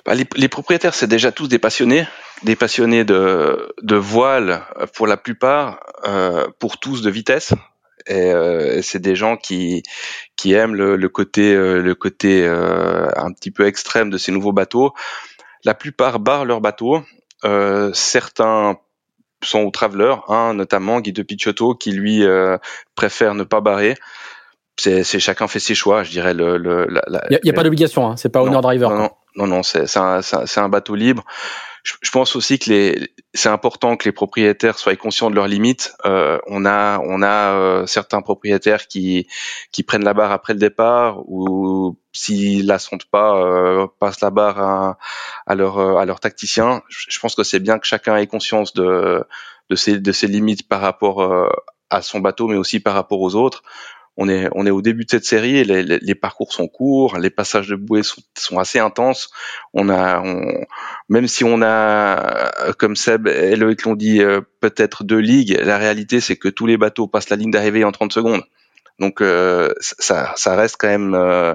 Bah, les, les, propriétaires, c'est déjà tous des passionnés, des passionnés de, de voile pour la plupart, euh, pour tous de vitesse. Et, euh, c'est des gens qui qui aiment le, le côté euh, le côté euh, un petit peu extrême de ces nouveaux bateaux. La plupart barrent leurs bateaux. Euh, certains sont au traveler, notamment Guy de Picciotto qui lui euh, préfère ne pas barrer. C'est, chacun fait ses choix, je dirais. Le, le il n'y a, pas d'obligation, hein, c'est pas owner driver. Non, non, non, c'est, c'est, un, c'est un bateau libre je, pense aussi que les, c'est important que les propriétaires soient conscients de leurs limites. Euh, on a, on a euh, certains propriétaires qui, qui prennent la barre après le départ ou s'ils la sentent pas, euh, passent la barre à, à leur, à leur tacticien. Je, pense que c'est bien que chacun ait conscience de, de ses, de ses limites par rapport euh, à son bateau, mais aussi par rapport aux autres on est on est au début de cette série, les, les, parcours sont courts, les passages de bouée sont, sont assez intenses. On a même si on a comme Seb et Loïc l'ont dit euh, peut-être deux ligues, la réalité c'est que tous les bateaux passent la ligne d'arrivée en 30 secondes. Donc euh, ça ça reste quand même euh,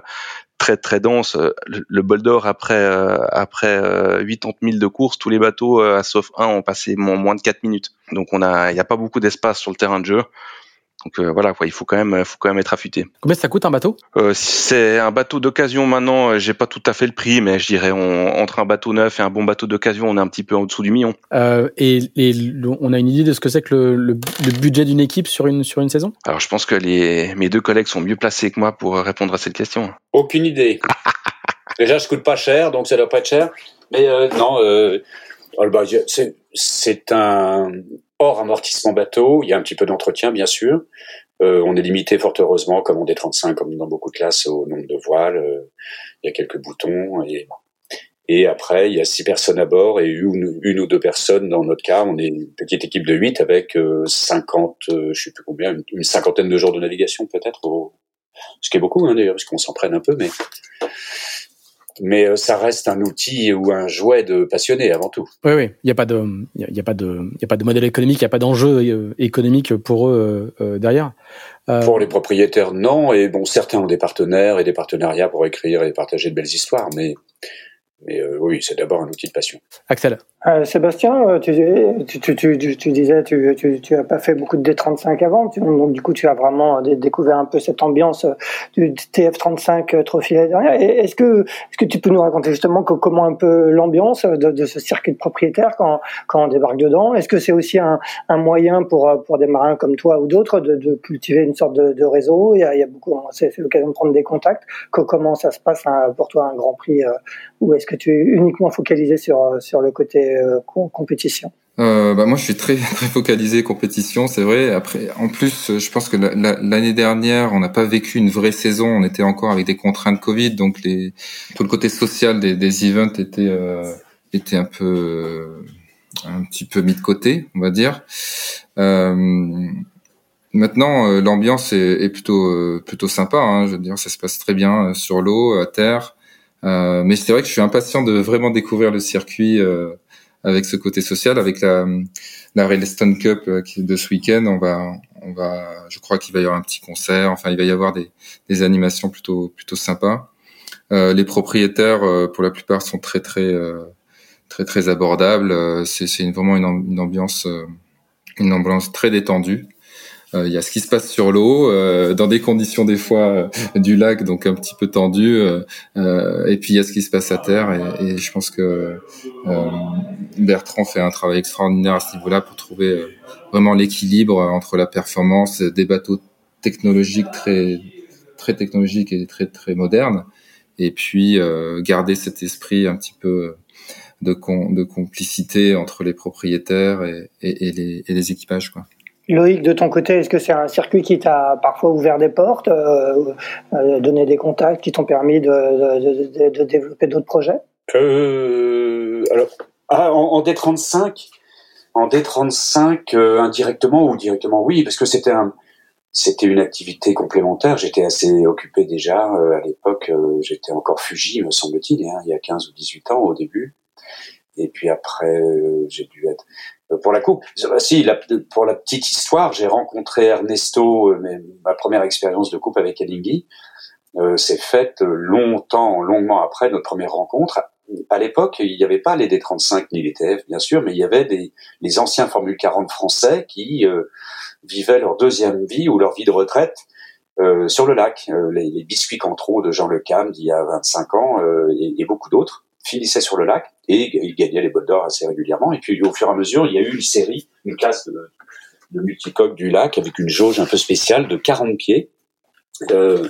très très dense. Le, bol d'or après après 80 000 de course, tous les bateaux sauf un ont passé moins de 4 minutes. Donc on a il n'y a pas beaucoup d'espace sur le terrain de jeu. Donc euh, voilà, quoi, il faut quand même, faut quand même être affûté. Combien ça coûte un bateau? Euh, C'est un bateau d'occasion maintenant. Euh, j'ai pas tout à fait le prix, mais je dirais on, entre un bateau neuf et un bon bateau d'occasion, on est un petit peu en dessous du million. Euh, et, et on a une idée de ce que c'est que le, le, budget d'une équipe sur une sur une saison? Alors je pense que les mes deux collègues sont mieux placés que moi pour répondre à cette question. Aucune idée. Déjà, je coûte pas cher, donc ça doit pas être cher. Mais euh, non, euh, oh, bah, c'est un amortissement bateau, il y a un petit peu d'entretien bien sûr. Euh, on est limité fort heureusement, comme on est 35, comme dans beaucoup de classes, au nombre de voiles. Euh, il y a quelques boutons et et après il y a six personnes à bord et une, ou deux personnes dans notre cas. On est une petite équipe de huit avec euh, 50, euh, je sais plus combien, une cinquantaine de jours de navigation peut-être. Ce qui est beaucoup hein, d'ailleurs, parce qu'on s'en prenne un peu, mais mais euh, ça reste un outil ou un jouet de passionné avant tout. Oui, oui, il n'y a pas de, il y a, pas de, il y a pas de modèle économique, il n'y a pas d'enjeu euh, économique pour eux euh, derrière. Pour les propriétaires, non. Et bon, certains ont des partenaires et des partenariats pour écrire et partager de belles histoires, mais mais euh, oui, c'est d'abord un outil de passion. Axel euh, Sébastien, euh, tu, tu, tu, tu disais tu, tu, tu as pas fait beaucoup de D35 avant, donc du coup tu as vraiment découvert un peu cette ambiance du TF35 Trophy derrière. Est-ce que, est-ce que tu peux nous raconter justement comment un peu l'ambiance de, ce circuit de propriétaires quand, quand on débarque dedans? Est-ce que c'est aussi un, un, moyen pour, pour des marins comme toi ou d'autres de, de, cultiver une sorte de, de réseau? Il y, a, il y a beaucoup, c'est l'occasion de prendre des contacts. Comment ça se passe hein, pour toi un Grand Prix ou est-ce que tu es uniquement focalisé sur, sur le côté euh, compétition euh, bah moi, je suis très, très focalisé compétition, c'est vrai. Après, en plus, je pense que l'année dernière, on n'a pas vécu une vraie saison. On était encore avec des contraintes Covid, donc les, tout le côté social des, des events était euh, était un peu un petit peu mis de côté, on va dire. Euh, maintenant, euh, l'ambiance est, est, plutôt euh, plutôt sympa. Hein, je veux dire, ça se passe très bien sur l'eau, à terre. mais c'est vrai que je suis impatient de vraiment découvrir le circuit avec ce côté social, avec la, la Railstone Cup euh, de ce week-end, on va, on va, je crois qu'il va y avoir un petit concert. Enfin, il va y avoir des, des animations plutôt, plutôt sympas. Euh, les propriétaires, euh, pour la plupart, sont très, très, euh, très, très abordables. C'est, c'est vraiment une ambiance, une ambiance très détendue. Euh, il y a ce qui se passe sur l'eau, euh, dans des conditions des fois euh, du lac, donc un petit peu tendu, et puis il y a ce qui se passe à terre. Et, et je pense que Bertrand fait un travail extraordinaire à ce niveau-là pour trouver vraiment l'équilibre entre la performance des bateaux technologiques très très technologiques et très très modernes, et puis garder cet esprit un petit peu de, de complicité entre les propriétaires et, et, et, les, et les équipages, quoi. Loïc, de ton côté, est-ce que c'est un circuit qui t'a parfois ouvert des portes, euh, euh donné des contacts qui t'ont permis de, développer d'autres projets? Euh, ah, en, en, D35, en D35, euh, indirectement ou directement, oui, parce que c'était un, c'était une activité complémentaire. J'étais assez occupé déjà à l'époque. J'étais encore fugi, me semble-t-il, hein, il y a 15 ou 18 ans au début. Et puis après, j'ai dû être euh, pour la coupe. Euh, si, pour la petite histoire, j'ai rencontré Ernesto, euh, ma première expérience de coupe avec Alinghi, euh, s'est faite longtemps, longuement après notre première rencontre. À l'époque, il n'y avait pas les D35 ni les TF, bien sûr, mais il y avait des, les anciens Formule 40 français qui vivaient leur deuxième vie ou leur vie de retraite euh, sur le lac. les, les, biscuits Cantreau de Jean Le Cam d'il y a 25 ans et, et, beaucoup d'autres finissait sur le lac et il gagnait les bottes d'or assez régulièrement. Et puis au fur et à mesure, il y a eu une série, une classe de, de multicoques du lac avec une jauge un peu spéciale de 40 pieds. Euh,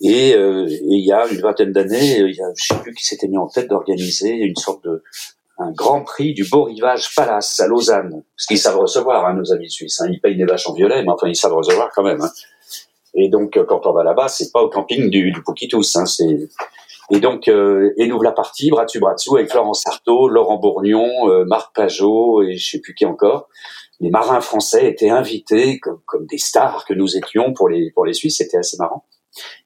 et, euh, et, il y a une vingtaine d'années, il y a, je sais plus qui s'était mis en tête d'organiser une sorte de un grand prix du beau rivage Palace à Lausanne, ce qu'ils savent recevoir, hein, nos amis suisses. Hein. Ils payent des vaches en violet, mais enfin ils savent recevoir quand même. Hein. Et donc quand on va là-bas, c'est pas au camping du, du hein, c'est et donc, euh, et nous la partie, bras dessus, bras dessous, avec Florence Artaud, Laurent Bourgnon, euh, Marc Pajot et je sais plus qui encore. Les marins français étaient invités comme, comme des stars que nous étions pour les, pour les Suisses, c'était assez marrant.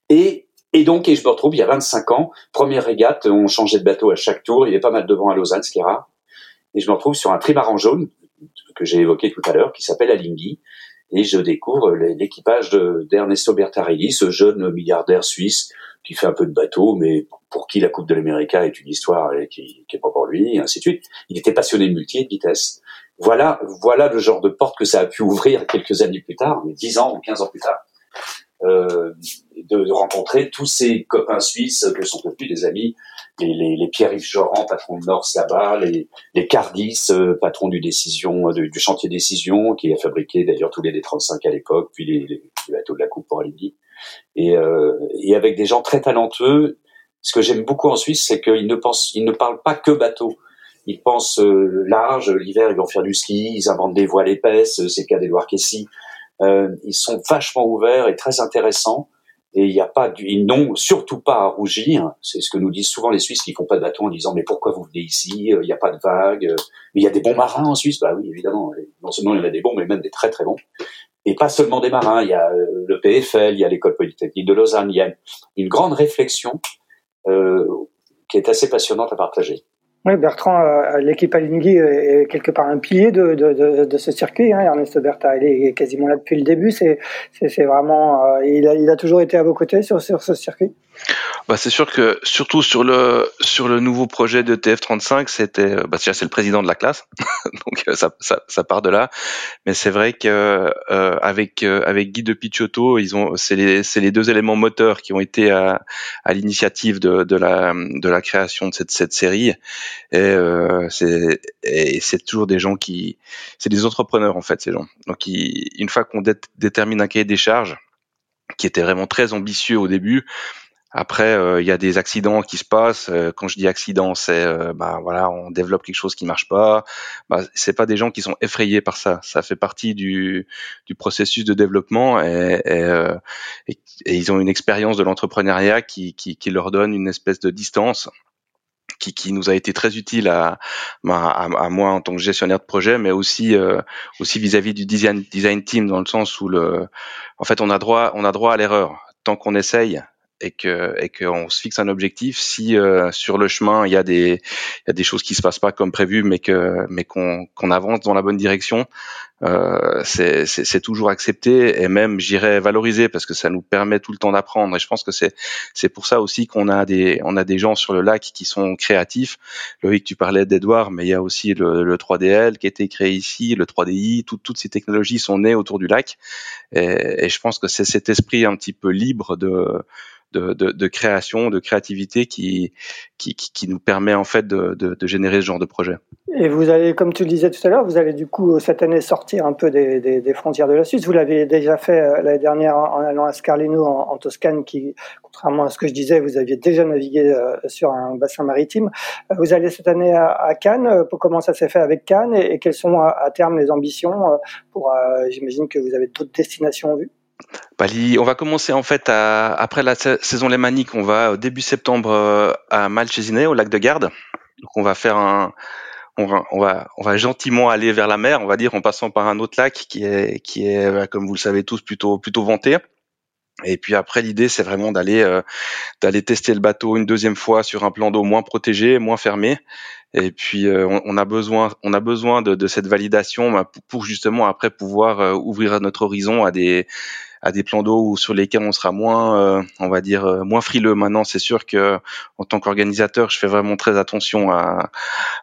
Et, et donc, et je me retrouve il y a 25 ans, première régate, on changeait de bateau à chaque tour, il avait pas mal de vent à Lausanne, ce qui est rare. Et je me retrouve sur un trimaran jaune, que j'ai évoqué tout à l'heure, qui s'appelle Alinghi, et je découvre l'équipage d'Ernesto Bertarelli, ce jeune milliardaire suisse qui fait un peu de bateau, mais pour qui la Coupe de l'Amérique est une histoire qui, qui est pas pour lui, et ainsi de suite. Il était passionné de multi et de vitesse. Voilà, voilà le genre de porte que ça a pu ouvrir quelques années plus tard, mais 10 ans ou 15 ans plus tard. Euh, de, de, rencontrer tous ces copains suisses que sont devenus des amis, les, les, les Pierre-Yves Joran, patron de Norse là-bas, les, les Cardis, euh, patron du décision, du, chantier décision, qui a fabriqué d'ailleurs tous les D35 à l'époque, puis les, les, bateaux de la coupe pour Alibi et, euh, et avec des gens très talentueux. Ce que j'aime beaucoup en Suisse, c'est qu'ils ne pensent, ils ne parlent pas que bateau. Ils pensent euh, large. L'hiver, ils vont faire du ski. Ils inventent des voiles épaisses. C'est le cas d'Edouard Kessy. Euh, ils sont vachement ouverts et très intéressants. Et il n'y a pas, ils n'ont surtout pas à rougir. C'est ce que nous disent souvent les Suisses qui font pas de bateau en disant mais pourquoi vous venez ici Il n'y a pas de vagues. Mais il y a des bons marins en Suisse. Bah oui, évidemment. Non seulement il y en a des bons, mais même des très très bons et pas seulement des marins. Il y a euh, le PFL, il y a l'école polytechnique de Lausanne. Il y a une grande réflexion euh, qui est assez passionnante à partager. Oui, Bertrand, euh, l'équipe Alinghi est quelque part un pilier de, ce circuit. Hein. Ernesto Berta, il est quasiment là depuis le début. Vraiment, il, a, toujours été à vos côtés sur ce circuit? Bah, c'est sûr que surtout sur le sur le nouveau projet de TF35, c'était bah c'est le président de la classe, donc euh, ça, ça, ça part de là. Mais c'est vrai que euh, avec euh, avec Guy de Picciotto, ils ont c'est les c'est les deux éléments moteurs qui ont été à, à l'initiative de, de la de la création de cette cette série. Et euh, c'est et c'est toujours des gens qui c'est des entrepreneurs en fait ces gens. Donc une fois qu'on détermine un cahier des charges qui était vraiment très ambitieux au début Après, il y a des accidents qui se passent. quand je dis accident, c'est bah voilà, on développe quelque chose qui marche pas. Bah, c'est pas des gens qui sont effrayés par ça. Ça fait partie du, du processus de développement et, et, et ils ont une expérience de l'entrepreneuriat qui, qui, qui leur donne une espèce de distance qui, qui, nous a été très utile à, à, à, moi en tant que gestionnaire de projet, mais aussi euh, aussi vis-à-vis du design, design team dans le sens où le, en fait, on a droit on a droit à l'erreur tant qu'on essaye et que et qu'on se fixe un objectif. Si euh, sur le chemin il y a des il y a des choses qui se passent pas comme prévu, mais que mais qu'on qu'on avance dans la bonne direction, euh, c'est toujours accepté et même j'irais valoriser parce que ça nous permet tout le temps d'apprendre. Et je pense que c'est c'est pour ça aussi qu'on a des on a des gens sur le lac qui sont créatifs. Loïc tu parlais d'Edouard mais il y a aussi le, le 3DL qui a été créé ici le 3DI toutes ces technologies sont nées autour du lac. Et, et je pense que c'est cet esprit un petit peu libre de de, de, de, création, de créativité qui, qui, qui, nous permet en fait de, de, de, générer ce genre de projet. Et vous allez, comme tu le disais tout à l'heure, vous allez du coup cette année sortir un peu des, frontières de la Suisse. Vous l'avez déjà fait euh, l'année dernière en, allant à Scarlino en, Toscane, qui, contrairement à ce que je disais, vous aviez déjà navigué euh, sur un bassin maritime. Euh, vous allez cette année à, Cannes. Comment ça s'est fait avec Cannes et, quelles sont à, terme les ambitions pour J'imagine que vous avez d'autres destinations en vue? On va commencer en fait après la saison lémanique, on va début septembre euh, à Malchesiné, au lac de Garde. Donc on va faire un, on va, on va, on va gentiment aller vers la mer, on va dire, en passant par un autre lac qui est, qui est, euh, comme vous le savez tous, plutôt, plutôt vanté. Et puis après, l'idée, c'est vraiment d'aller, euh, d'aller tester le bateau une deuxième fois sur un plan d'eau moins protégé, moins fermé. Et puis, on, on, a besoin, on a besoin de, de cette validation bah, pour justement après pouvoir ouvrir notre horizon à des, à des plans d'eau sur lesquels on sera moins, euh, on va dire, euh, moins frileux. Maintenant, c'est sûr que en tant qu'organisateur, je fais vraiment très attention à,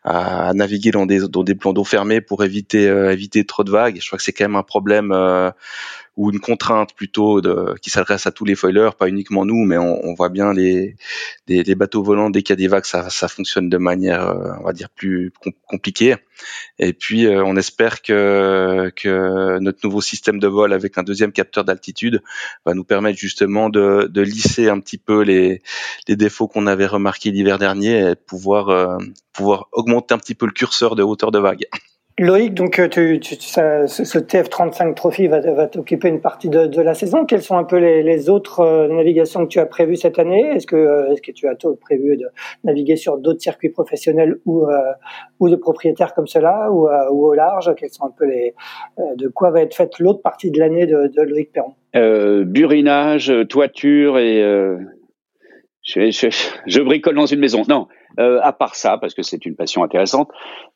à naviguer dans des, dans des plans d'eau fermés pour éviter, euh, éviter trop de vagues. Je crois que c'est quand même un problème ou une contrainte plutôt de, qui s'adresse à tous les foilers, pas uniquement nous, mais on, on voit bien les, bateaux volants dès qu'il y a des vagues, ça, ça fonctionne de manière, on va dire, plus compliquée. Et puis, euh, on espère que, que notre nouveau système de vol avec un deuxième capteur d'altitude va nous permettre justement de, de lisser un petit peu les, les défauts qu'on avait remarqués l'hiver dernier et pouvoir, euh, pouvoir augmenter un petit peu le curseur de hauteur de vague. Loïc, donc euh, tu, tu, ça, ce TF35 Trophy va, va t'occuper une partie de, de, la saison. Quelles sont un peu les, les, autres euh, navigations que tu as prévues cette année? Est-ce que, euh, est-ce que tu as prévu de naviguer sur d'autres circuits professionnels ou, ou de propriétaires comme cela ou, ou, au large? Quels sont un peu les de quoi va être faite l'autre partie de l'année de, de, Loïc Perron? Burinage, toiture et je, je, je, bricole dans une maison. Non, euh, à part ça, parce que c'est une passion intéressante,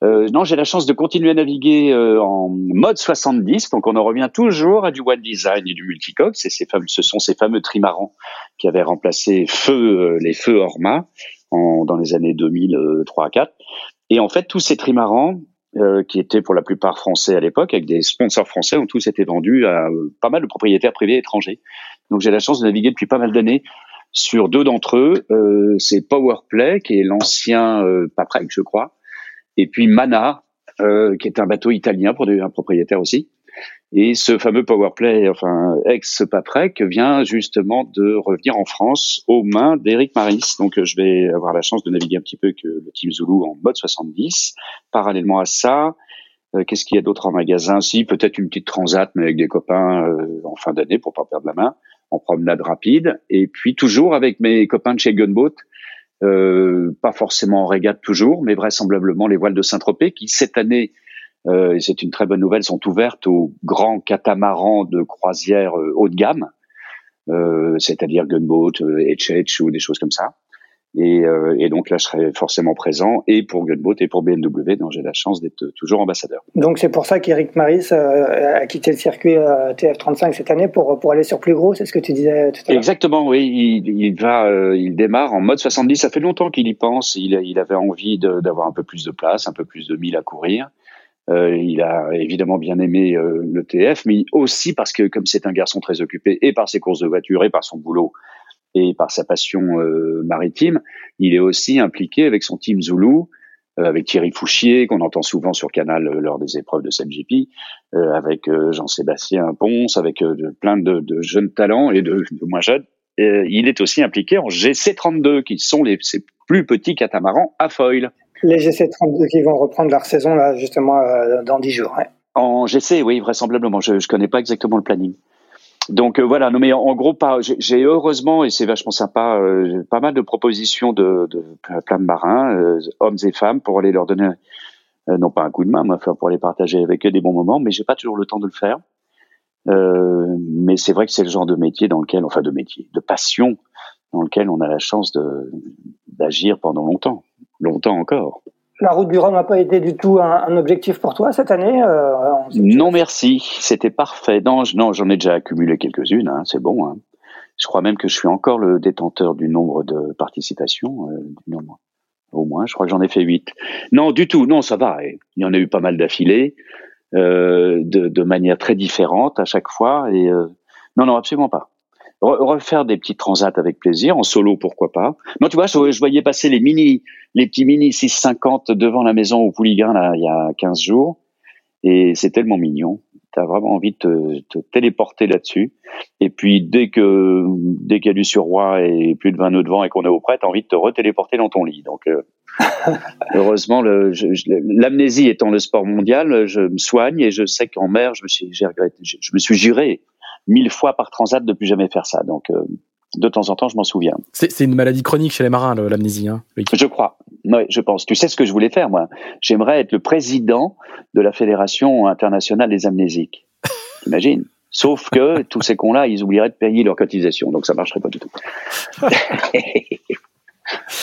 euh, non, j'ai la chance de continuer à naviguer euh, en mode 70. Donc, on en revient toujours à du one design et du multicoque. C'est ces fameux, ce sont ces fameux trimarans qui avaient remplacé feu euh, les feux Orma en, dans les années 2003 à 4. Et en fait, tous ces trimarans, euh, qui étaient pour la plupart français à l'époque, avec des sponsors français, ont tous été vendus à pas mal de propriétaires privés étrangers. Donc j'ai la chance de naviguer depuis pas mal d'années sur deux d'entre eux. Euh, c'est Powerplay, qui est l'ancien euh, Paprec, je crois, et puis Mana, euh, qui est un bateau italien pour un propriétaire aussi. Et ce fameux Powerplay, enfin ex-Paprec, vient justement de revenir en France aux mains d'Eric Maris. Donc je vais avoir la chance de naviguer un petit peu que le Team Zulu en mode 70. Parallèlement à ça, euh, qu'est-ce qu'il y a d'autre en magasin? Si, peut-être une petite transat, mais avec des copains euh, en fin d'année pour pas perdre la main en promenade rapide. Et puis toujours avec mes copains de chez Gunboat, euh, pas forcément en régate toujours, mais vraisemblablement les voiles de Saint-Tropez qui cette année, euh, et c'est une très bonne nouvelle, sont ouvertes aux grands catamarans de croisière euh, haut de gamme, c'est-à-dire Gunboat, HH ou des choses comme ça. Et, euh, et, donc là, je serai forcément présent et pour Gunboat et pour BMW, dont j'ai la chance d'être toujours ambassadeur. Donc c'est pour ça qu'Eric Maris euh, a quitté le circuit euh, TF35 cette année pour pour aller sur plus gros, c'est ce que tu disais tout à l'heure? Exactement, oui. Il, il va, euh, il démarre en mode 70. Ça fait longtemps qu'il y pense. Il, il avait envie d'avoir un peu plus de place, un peu plus de milles à courir. Euh, il a évidemment bien aimé le TF, mais aussi parce que comme c'est un garçon très occupé et par ses courses de voiture et par son boulot et par sa passion euh, maritime, il est aussi impliqué avec son team Zulu, euh, avec Thierry Fouchier, qu'on entend souvent sur Canal euh, lors des épreuves de SMGP, avec Jean-Sébastien Ponce, avec plein de, de, jeunes talents et de, de moins jeunes, il est aussi impliqué en GC32, qui sont les ces plus petits catamarans à foil. Les GC32 qui vont reprendre leur saison là justement dans 10 jours. En GC, oui, vraisemblablement. Je ne connais pas exactement le planning. Donc voilà, non mais en, gros, j'ai heureusement et c'est vachement sympa, pas mal de propositions de, de de marins, hommes et femmes, pour aller leur donner euh, non pas un coup de main, mais pour les partager avec eux des bons moments, mais j'ai pas toujours le temps de le faire. Euh, mais c'est vrai que c'est le genre de métier dans lequel, enfin de métier, de passion dans lequel on a la chance d'agir pendant longtemps, longtemps encore. La route du Rhum n'a pas été du tout un, objectif pour toi cette année euh, Non merci, c'était parfait. Non, non, j'en ai déjà accumulé quelques-unes, hein, c'est bon. Hein. Je crois même que je suis encore le détenteur du nombre de participations, euh, du nombre au moins. Je crois que j'en ai fait huit. Non, du tout. Non, ça va. Il y en a eu pas mal d'affilés, euh, de, de, manière très différente à chaque fois. Et euh, non, non, absolument pas. Refaire des petits transats avec plaisir, en solo, pourquoi pas. Non, tu vois, je, voyais passer les mini, les petits mini 650 devant la maison au Pouliguen là, il y a 15 jours, et c'est tellement mignon tu as vraiment envie de te, téléporter là-dessus. Et puis dès que dès qu'il y a du surroi et plus de 20 nœuds de vent et qu'on est au prêt, tu as envie de te retéléporter dans ton lit. Donc euh, heureusement, l'amnésie étant le sport mondial, je me soigne et je sais qu'en mer, je me suis, j'ai regretté, je, me suis juré mille fois par transat de plus jamais faire ça. Donc euh, de temps en temps, je m'en souviens. C'est une maladie chronique chez les marins, l'amnésie. Hein, je crois. Oui, je pense. Tu sais ce que je voulais faire, moi? J'aimerais être le président de la Fédération internationale des amnésiques. T'imagines Sauf que tous ces cons-là, ils oublieraient de payer leur cotisation, donc ça marcherait pas du tout. elle,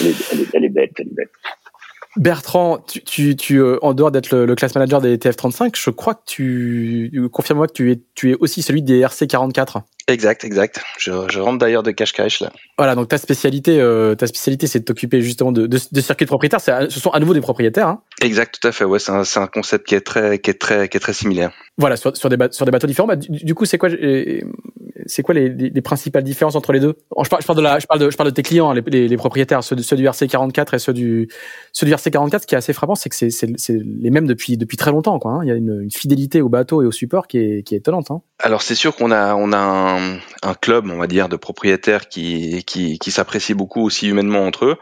est, elle est bête, elle est bête. Bertrand, tu, tu, tu euh, en dehors d'être le, class manager des TF35, je crois que tu confirme-moi que tu es, tu es aussi celui des RC44. Exact, exact. Je, je rentre d'ailleurs de cache-cache là. Voilà, donc ta spécialité, euh, ta spécialité, c'est de t'occuper justement de, de, de circuits de propriétaires. Ce sont à nouveau des propriétaires. Hein exact, tout à fait. Ouais, c'est un, un, concept qui est très, qui est très, qui est très similaire. Voilà, sur, sur des, sur des bateaux différents. Bah, du, coup, c'est quoi, c'est quoi les, les, principales différences entre les deux? Je parle, je parle de la, je parle de, je parle de tes clients, les, les, les propriétaires, ceux, ceux, du RC44 et ceux du, ceux du RC44. Ce qui est assez frappant, c'est que c'est, c'est, les mêmes depuis, depuis très longtemps. Quoi, hein. Il y a une, une, fidélité au bateau et au support qui est, qui est étonnante. Hein. Alors c'est sûr qu'on a, on a un, un, club, on va dire, de propriétaires qui, qui, qui s'apprécient beaucoup aussi humainement entre eux.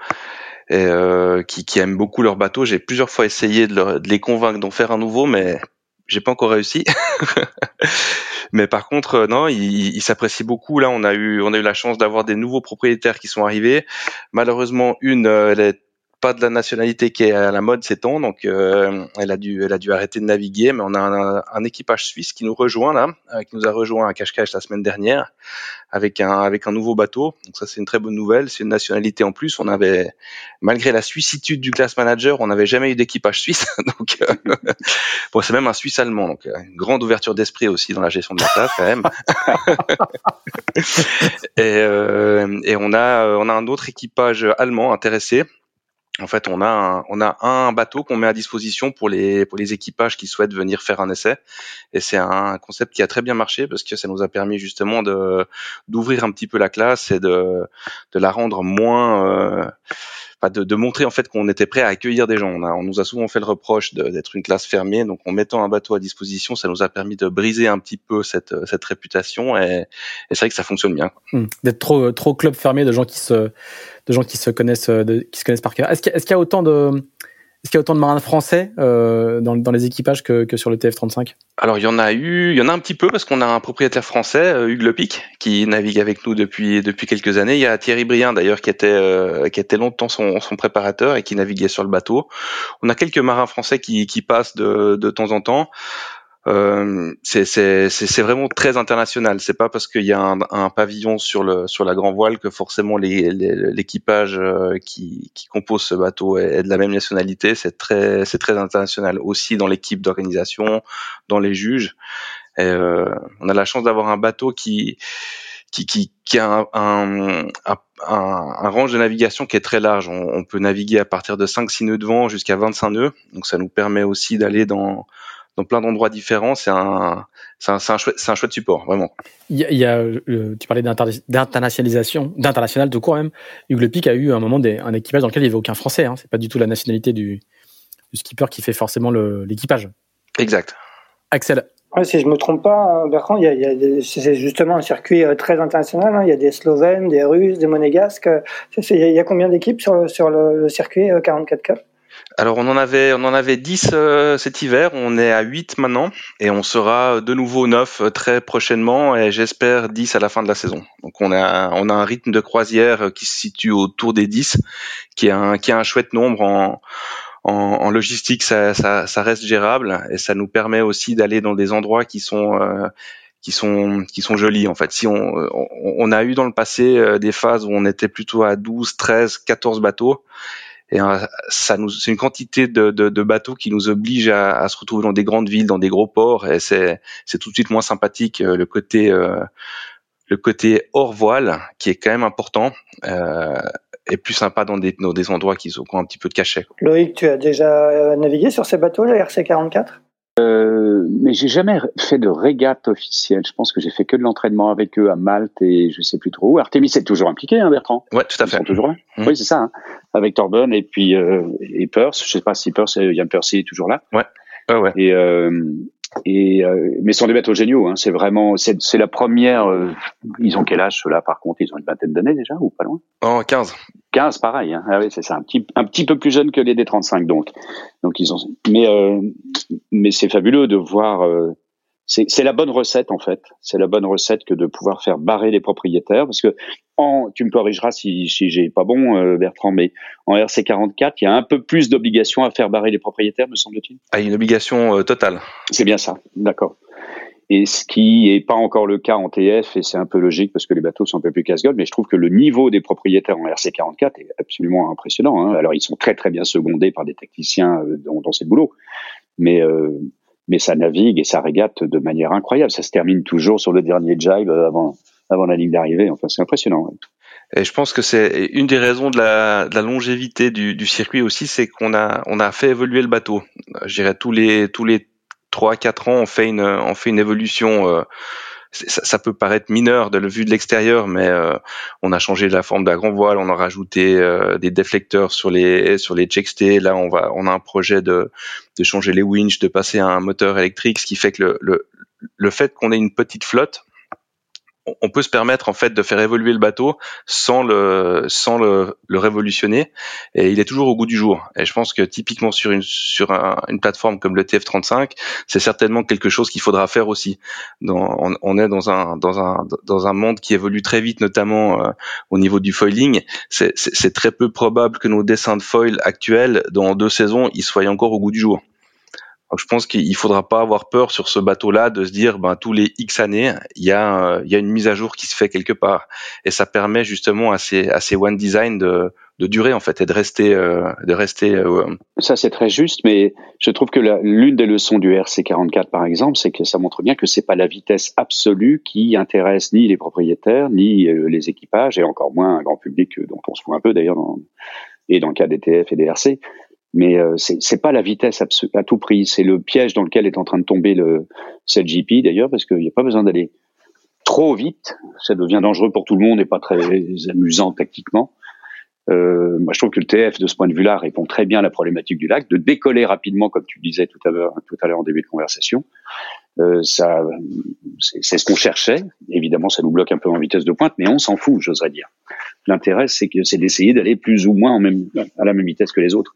Et euh, qui, qui aiment beaucoup leur bateau. J'ai plusieurs fois essayé de, leur, de les convaincre d'en faire un nouveau, mais j'ai pas encore réussi. Mais par contre, euh, non, il, s'apprécie beaucoup. Là, on a eu, on a eu la chance d'avoir des nouveaux propriétaires qui sont arrivés. Malheureusement, une, euh, elle est pas de la nationalité qui est à la mode ces temps, donc euh, elle a dû, elle a dû arrêter de naviguer. Mais on a un, un équipage suisse qui nous rejoint là, euh, qui nous a rejoint à Cache-Cache la semaine dernière avec un avec un nouveau bateau. Donc ça c'est une très bonne nouvelle. C'est une nationalité en plus. On avait, malgré la suissitude du class manager, on n'avait jamais eu d'équipage suisse. donc euh, bon, c'est même un Suisse allemand. Donc une grande ouverture d'esprit aussi dans la gestion de la classe quand même. et, et on a on a un autre équipage allemand intéressé en fait, on a un, on a un bateau qu'on met à disposition pour les pour les équipages qui souhaitent venir faire un essai. Et c'est un concept qui a très bien marché parce que ça nous a permis justement de d'ouvrir un petit peu la classe et de de la rendre moins euh, de, montrer en fait qu'on était prêt à accueillir des gens. On, nous a souvent fait le reproche d'être une classe fermée, donc en mettant un bateau à disposition, ça nous a permis de briser un petit peu cette, cette réputation et, c'est vrai que ça fonctionne bien. Hmm. D'être trop trop club fermé de gens qui se de gens qui se connaissent de, qui se connaissent par cœur. Est-ce qu'il y, a autant de est-ce qu'il y a autant de marins français euh, dans, les équipages que, sur le TF35 Alors il y en a eu, il y en a un petit peu parce qu'on a un propriétaire français, euh, Hugues Lepic, qui navigue avec nous depuis depuis quelques années. Il y a Thierry Brien d'ailleurs qui était euh, qui était longtemps son, son, préparateur et qui naviguait sur le bateau. On a quelques marins français qui, qui passent de, de temps en temps. Euh, c'est vraiment très international. C'est pas parce qu'il y a un, un, pavillon sur le sur la grand voile que forcément l'équipage euh, qui, qui compose ce bateau est, de la même nationalité. C'est très c'est très international aussi dans l'équipe d'organisation, dans les juges. Euh, on a la chance d'avoir un bateau qui qui, qui, qui a un, un, un, un, range de navigation qui est très large. On, on peut naviguer à partir de 5-6 nœuds de vent jusqu'à 25 nœuds. Donc ça nous permet aussi d'aller dans dans plein d'endroits différents. C'est un, c'est un, un, chouette, c'est un chouette support, vraiment. Il y a, il y a euh, tu parlais d'internationalisation, d'international de court même. Hugues Le Pic a eu un moment des, un équipage dans lequel il n'y avait aucun Français. Hein. C'est pas du tout la nationalité du, du skipper qui fait forcément l'équipage. Exact. Axel, si je me trompe pas, Bertrand, il y a, c'est justement un circuit très international. Hein. Il y a des Slovènes, des Russes, des Monégasques. Il y a combien d'équipes sur, sur le, le circuit 44 Cup alors on en avait on en avait 10 euh, cet hiver, on est à 8 maintenant et on sera de nouveau 9 euh, très prochainement et j'espère 10 à la fin de la saison. Donc on a on a un rythme de croisière qui se situe autour des 10 qui est un qui est un chouette nombre en en, logistique ça, ça, ça, reste gérable et ça nous permet aussi d'aller dans des endroits qui sont euh, qui sont qui sont jolis en fait. Si on, on, a eu dans le passé des phases où on était plutôt à 12, 13, 14 bateaux et euh, ça nous, c'est une quantité de, de, de, bateaux qui nous oblige à, à, se retrouver dans des grandes villes, dans des gros ports, et c'est, c'est tout de suite moins sympathique euh, le côté, euh, le côté hors voile, qui est quand même important, euh, est plus sympa dans des, dans des endroits qui ont un petit peu de cachet. Loïc, tu as déjà navigué sur ces bateaux, le RC44 euh, mais j'ai jamais fait de régate officielle. Je pense que j'ai fait que de l'entraînement avec eux à Malte et je sais plus trop où. Artemis est toujours impliqué, hein, Bertrand? Ouais, tout à fait. Ils sont toujours là. Mmh. Oui, c'est ça. Hein. Avec Torben et puis euh, et Peirce. Je sais pas si Peirce, Yann Percy est toujours là. Ouais. Ouais, ouais. Et euh, et euh, mais ce sont des bateaux géniaux. Hein. C'est vraiment, c'est, c'est la première. Euh, ils ont quel âge ceux-là Par contre, ils ont une vingtaine d'années déjà ou pas loin? Oh, 15. 15, pareil. Hein. Ah oui, c'est ça. Un petit, un petit peu plus jeune que les D35, donc. Donc ils ont. Mais euh, mais c'est fabuleux de voir euh, c'est la bonne recette en fait. C'est la bonne recette que de pouvoir faire barrer les propriétaires parce que en, tu me corrigeras si, si j'ai pas bon euh, Bertrand, mais en RC44 il y a un peu plus d'obligations à faire barrer les propriétaires, me semble-t-il. Ah, une obligation euh, totale. C'est bien ça, d'accord. Et ce qui est pas encore le cas en TF, et c'est un peu logique parce que les bateaux sont un peu plus casse-gueule, mais je trouve que le niveau des propriétaires en RC44 est absolument impressionnant. Hein. Alors ils sont très très bien secondés par des techniciens euh, dans, dans ces boulots, mais euh, mais ça navigue et ça régate de manière incroyable. Ça se termine toujours sur le dernier jibe avant, avant la ligne d'arrivée. Enfin, c'est impressionnant. Et je pense que c'est une des raisons de la, de la longévité du, du, circuit aussi, c'est qu'on a, on a fait évoluer le bateau. Je dirais tous les, tous les 3-4 ans, on fait une, on fait une évolution. Euh, ça, peut paraître mineur de le vue de l'extérieur, mais euh, on a changé la forme de la grand voile, on a rajouté euh, des déflecteurs sur les sur les checkstays. Là, on va, on a un projet de de changer les winches, de passer à un moteur électrique, ce qui fait que le le, le fait qu'on ait une petite flotte, on peut se permettre en fait de faire évoluer le bateau sans le sans le, révolutionner. Et il est toujours au goût du jour. Et je pense que typiquement sur une sur une plateforme comme le TF35 c'est certainement quelque chose qu'il faudra faire aussi. On, est dans un dans un dans un monde qui évolue très vite notamment euh, au niveau du foiling. C'est très peu probable que nos dessins de foil actuels dans deux saisons ils soient encore au goût du jour je pense qu'il faudra pas avoir peur sur ce bateau-là de se dire, ben tous les X années, il y a il y a une mise à jour qui se fait quelque part, et ça permet justement à ces à ces one design de de durer en fait et de rester euh, de rester euh, ça c'est très juste mais je trouve que l'une des leçons du RC44 par exemple c'est que ça montre bien que c'est pas la vitesse absolue qui intéresse ni les propriétaires ni euh, les équipages et encore moins un grand public dont on se fout un peu d'ailleurs et dans le cas des TF et des RC mais euh, c'est pas la vitesse à tout prix, c'est le piège dans lequel est en train de tomber le GP d'ailleurs, parce qu'il n'y a pas besoin d'aller trop vite, ça devient dangereux pour tout le monde et pas très amusant tactiquement. Euh, moi, je trouve que le TF, de ce point de vue-là, répond très bien à la problématique du lac, de décoller rapidement, comme tu disais tout à l'heure, tout à l'heure en début de conversation. Euh, ça, c'est ce qu'on cherchait. Évidemment, ça nous bloque un peu en vitesse de pointe, mais on s'en fout, j'oserais dire. L'intérêt, c'est que c'est d'essayer d'aller plus ou moins à la même vitesse que les autres.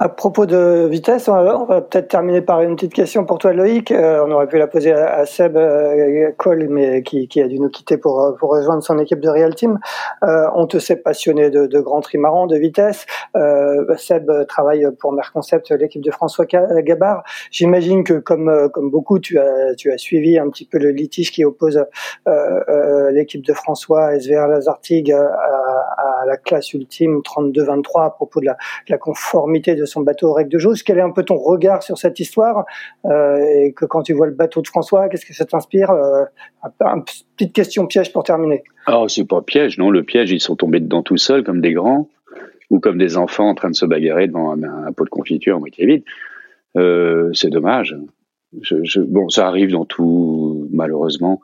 À propos de vitesse, on va, peut-être terminer par une petite question pour toi, Loïc. Euh, on aurait pu la poser à, Seb euh, Cole, mais qui, qui, a dû nous quitter pour, pour rejoindre son équipe de Real Team. Euh, on te sait passionné de, de grands trimarans, de vitesse. Euh, Seb travaille pour Merconcept, l'équipe de François Gabard. J'imagine que, comme, comme beaucoup, tu as, tu as suivi un petit peu le litige qui oppose euh, l'équipe de François, SVR Lazartigue, à, à, la classe ultime 32-23 à propos de la, de la conformité de son bateau aux règles de jauge. Quel est un peu ton regard sur cette histoire euh, Et que quand tu vois le bateau de François, qu'est-ce que ça t'inspire euh, Une petite question piège pour terminer. Oh, c'est pas piège, non. Le piège, ils sont tombés dedans tout seuls, comme des grands, ou comme des enfants en train de se bagarrer devant un, pot de confiture à moitié vide. Euh, c'est dommage. Bon, ça arrive dans tout, malheureusement,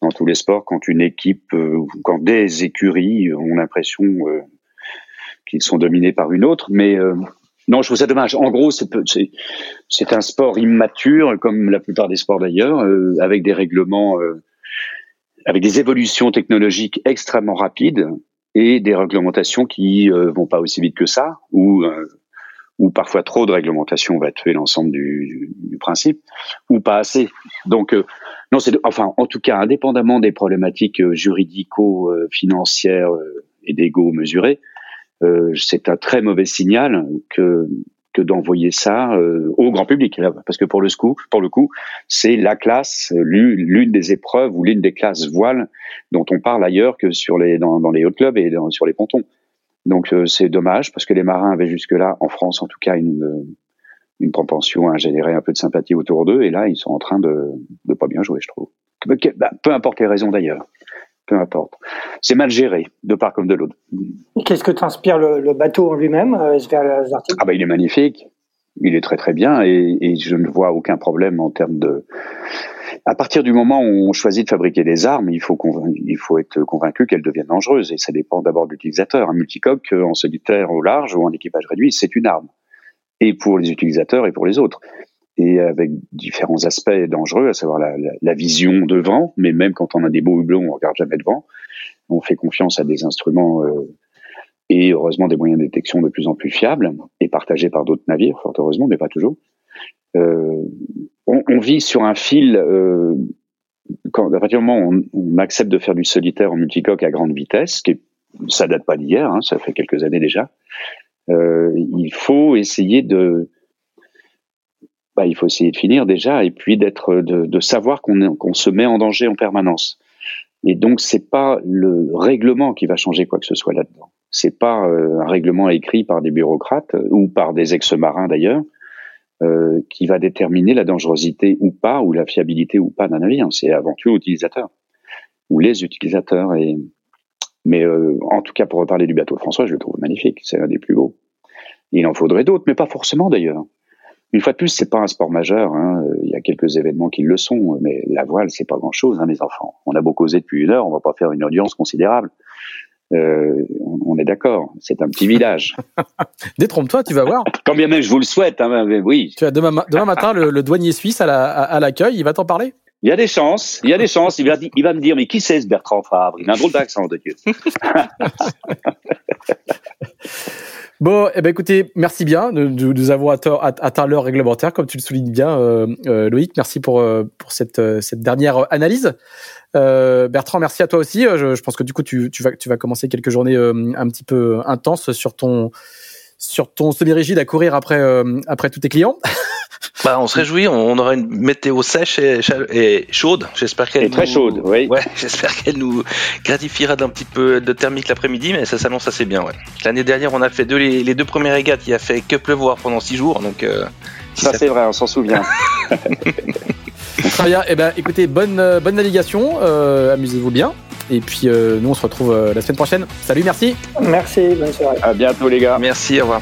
dans tous les sports, quand une équipe, quand des écuries ont l'impression qu'ils sont dominés par une autre, mais non, je trouve ça dommage. En gros, c'est un sport immature, comme la plupart des sports d'ailleurs, euh, avec des règlements, euh, avec des évolutions technologiques extrêmement rapides et des réglementations qui euh, vont pas aussi vite que ça, ou ou parfois trop de réglementation va tuer l'ensemble du, principe, ou pas assez. Donc, non, c'est enfin, en tout cas, indépendamment des problématiques juridico-financières et d'ego mesurés, euh, c'est un très mauvais signal que d'envoyer ça euh, au grand public, parce que pour le coup, pour le coup, c'est la classe, l'une des épreuves ou l'une des classes voiles dont on parle ailleurs que dans les hauts clubs et sur les pontons. Donc euh, c'est dommage parce que les marins avaient jusque-là, en France en tout cas, une une propension à générer un peu de sympathie autour d'eux, et là ils sont en train de de pas bien jouer, je trouve. Bah, peu importe les raisons d'ailleurs peu importe. C'est mal géré, de part comme de l'autre. Qu'est-ce que t'inspire le, le bateau en lui-même, euh, Ah bah il est magnifique, il est très très bien et, et, je ne vois aucun problème en termes de. À partir du moment où on choisit de fabriquer des armes, il faut il faut être convaincu qu'elles deviennent dangereuses et ça dépend d'abord de l'utilisateur. Un multicoque euh, en solitaire au large ou en équipage réduit, c'est une arme et pour les utilisateurs et pour les autres et avec différents aspects dangereux, à savoir la, la, la, vision devant, mais même quand on a des beaux hublots, on regarde jamais devant. On fait confiance à des instruments euh, et heureusement des moyens de détection de plus en plus fiables et partagés par d'autres navires, fort heureusement, mais pas toujours. Euh, on, on, vit sur un fil. Euh, quand, à partir du moment où on, accepte de faire du solitaire en multicoque à grande vitesse, qui ça date pas d'hier, hein, ça fait quelques années déjà. Euh, il faut essayer de bah, il faut essayer de finir déjà et puis d'être de, de savoir qu'on se met en danger en permanence. Et donc c'est pas le règlement qui va changer quoi que ce soit là-dedans. C'est pas euh, un règlement écrit par des bureaucrates ou par des ex-marins d'ailleurs euh, qui va déterminer la dangerosité ou pas ou la fiabilité ou pas d'un navire. C'est avant tout l'utilisateur ou les utilisateurs. Mais euh, en tout cas pour reparler du bateau François, je le trouve magnifique. C'est un des plus beaux. Il en faudrait d'autres, mais pas forcément d'ailleurs. Une fois de plus, c'est pas un sport majeur. Hein. Il y a quelques événements qui le sont, mais la voile, c'est pas grand-chose, hein, mes enfants. On a beau causer depuis une heure, on va pas faire une audience considérable. Euh, on est d'accord, c'est un petit village. Détrompe-toi, tu vas voir. Quand bien même je vous le souhaite, hein, mais oui. Tu as demain, demain matin le, douanier suisse à l'accueil, la, à, il va t'en parler? Il y a des chances, il y a des chances. Il va, il va me dire, mais qui c'est ce Bertrand Fabre Il a un drôle d'accent, de Dieu. Bon, eh ben écoutez, merci bien de, nous avoir atteint l'heure réglementaire, comme tu le soulignes bien, euh, euh, Loïc. Merci pour euh, pour cette cette dernière analyse. Bertrand, merci à toi aussi. Je, je, pense que du coup, tu, tu vas tu vas commencer quelques journées un petit peu intenses sur ton sur ton semi-rigide à courir après après tous tes clients. Bah, on se réjouit, on aura une météo sèche et, et chaude. J'espère qu'elle très chaude, oui. Ouais, j'espère qu'elle nous gratifiera d'un petit peu de thermique l'après-midi, mais ça s'annonce assez bien. Ouais. L'année dernière, on a fait deux, les, deux premières régates, il a fait que pleuvoir pendant six jours, donc. Euh, ça, c'est vrai, on s'en souvient. Très bien. Eh ben, écoutez, bonne euh, bonne navigation, euh, amusez-vous bien. Et puis nous, on se retrouve la semaine prochaine. Salut, merci. Merci, bonne soirée. À bientôt, les gars. Merci, au revoir.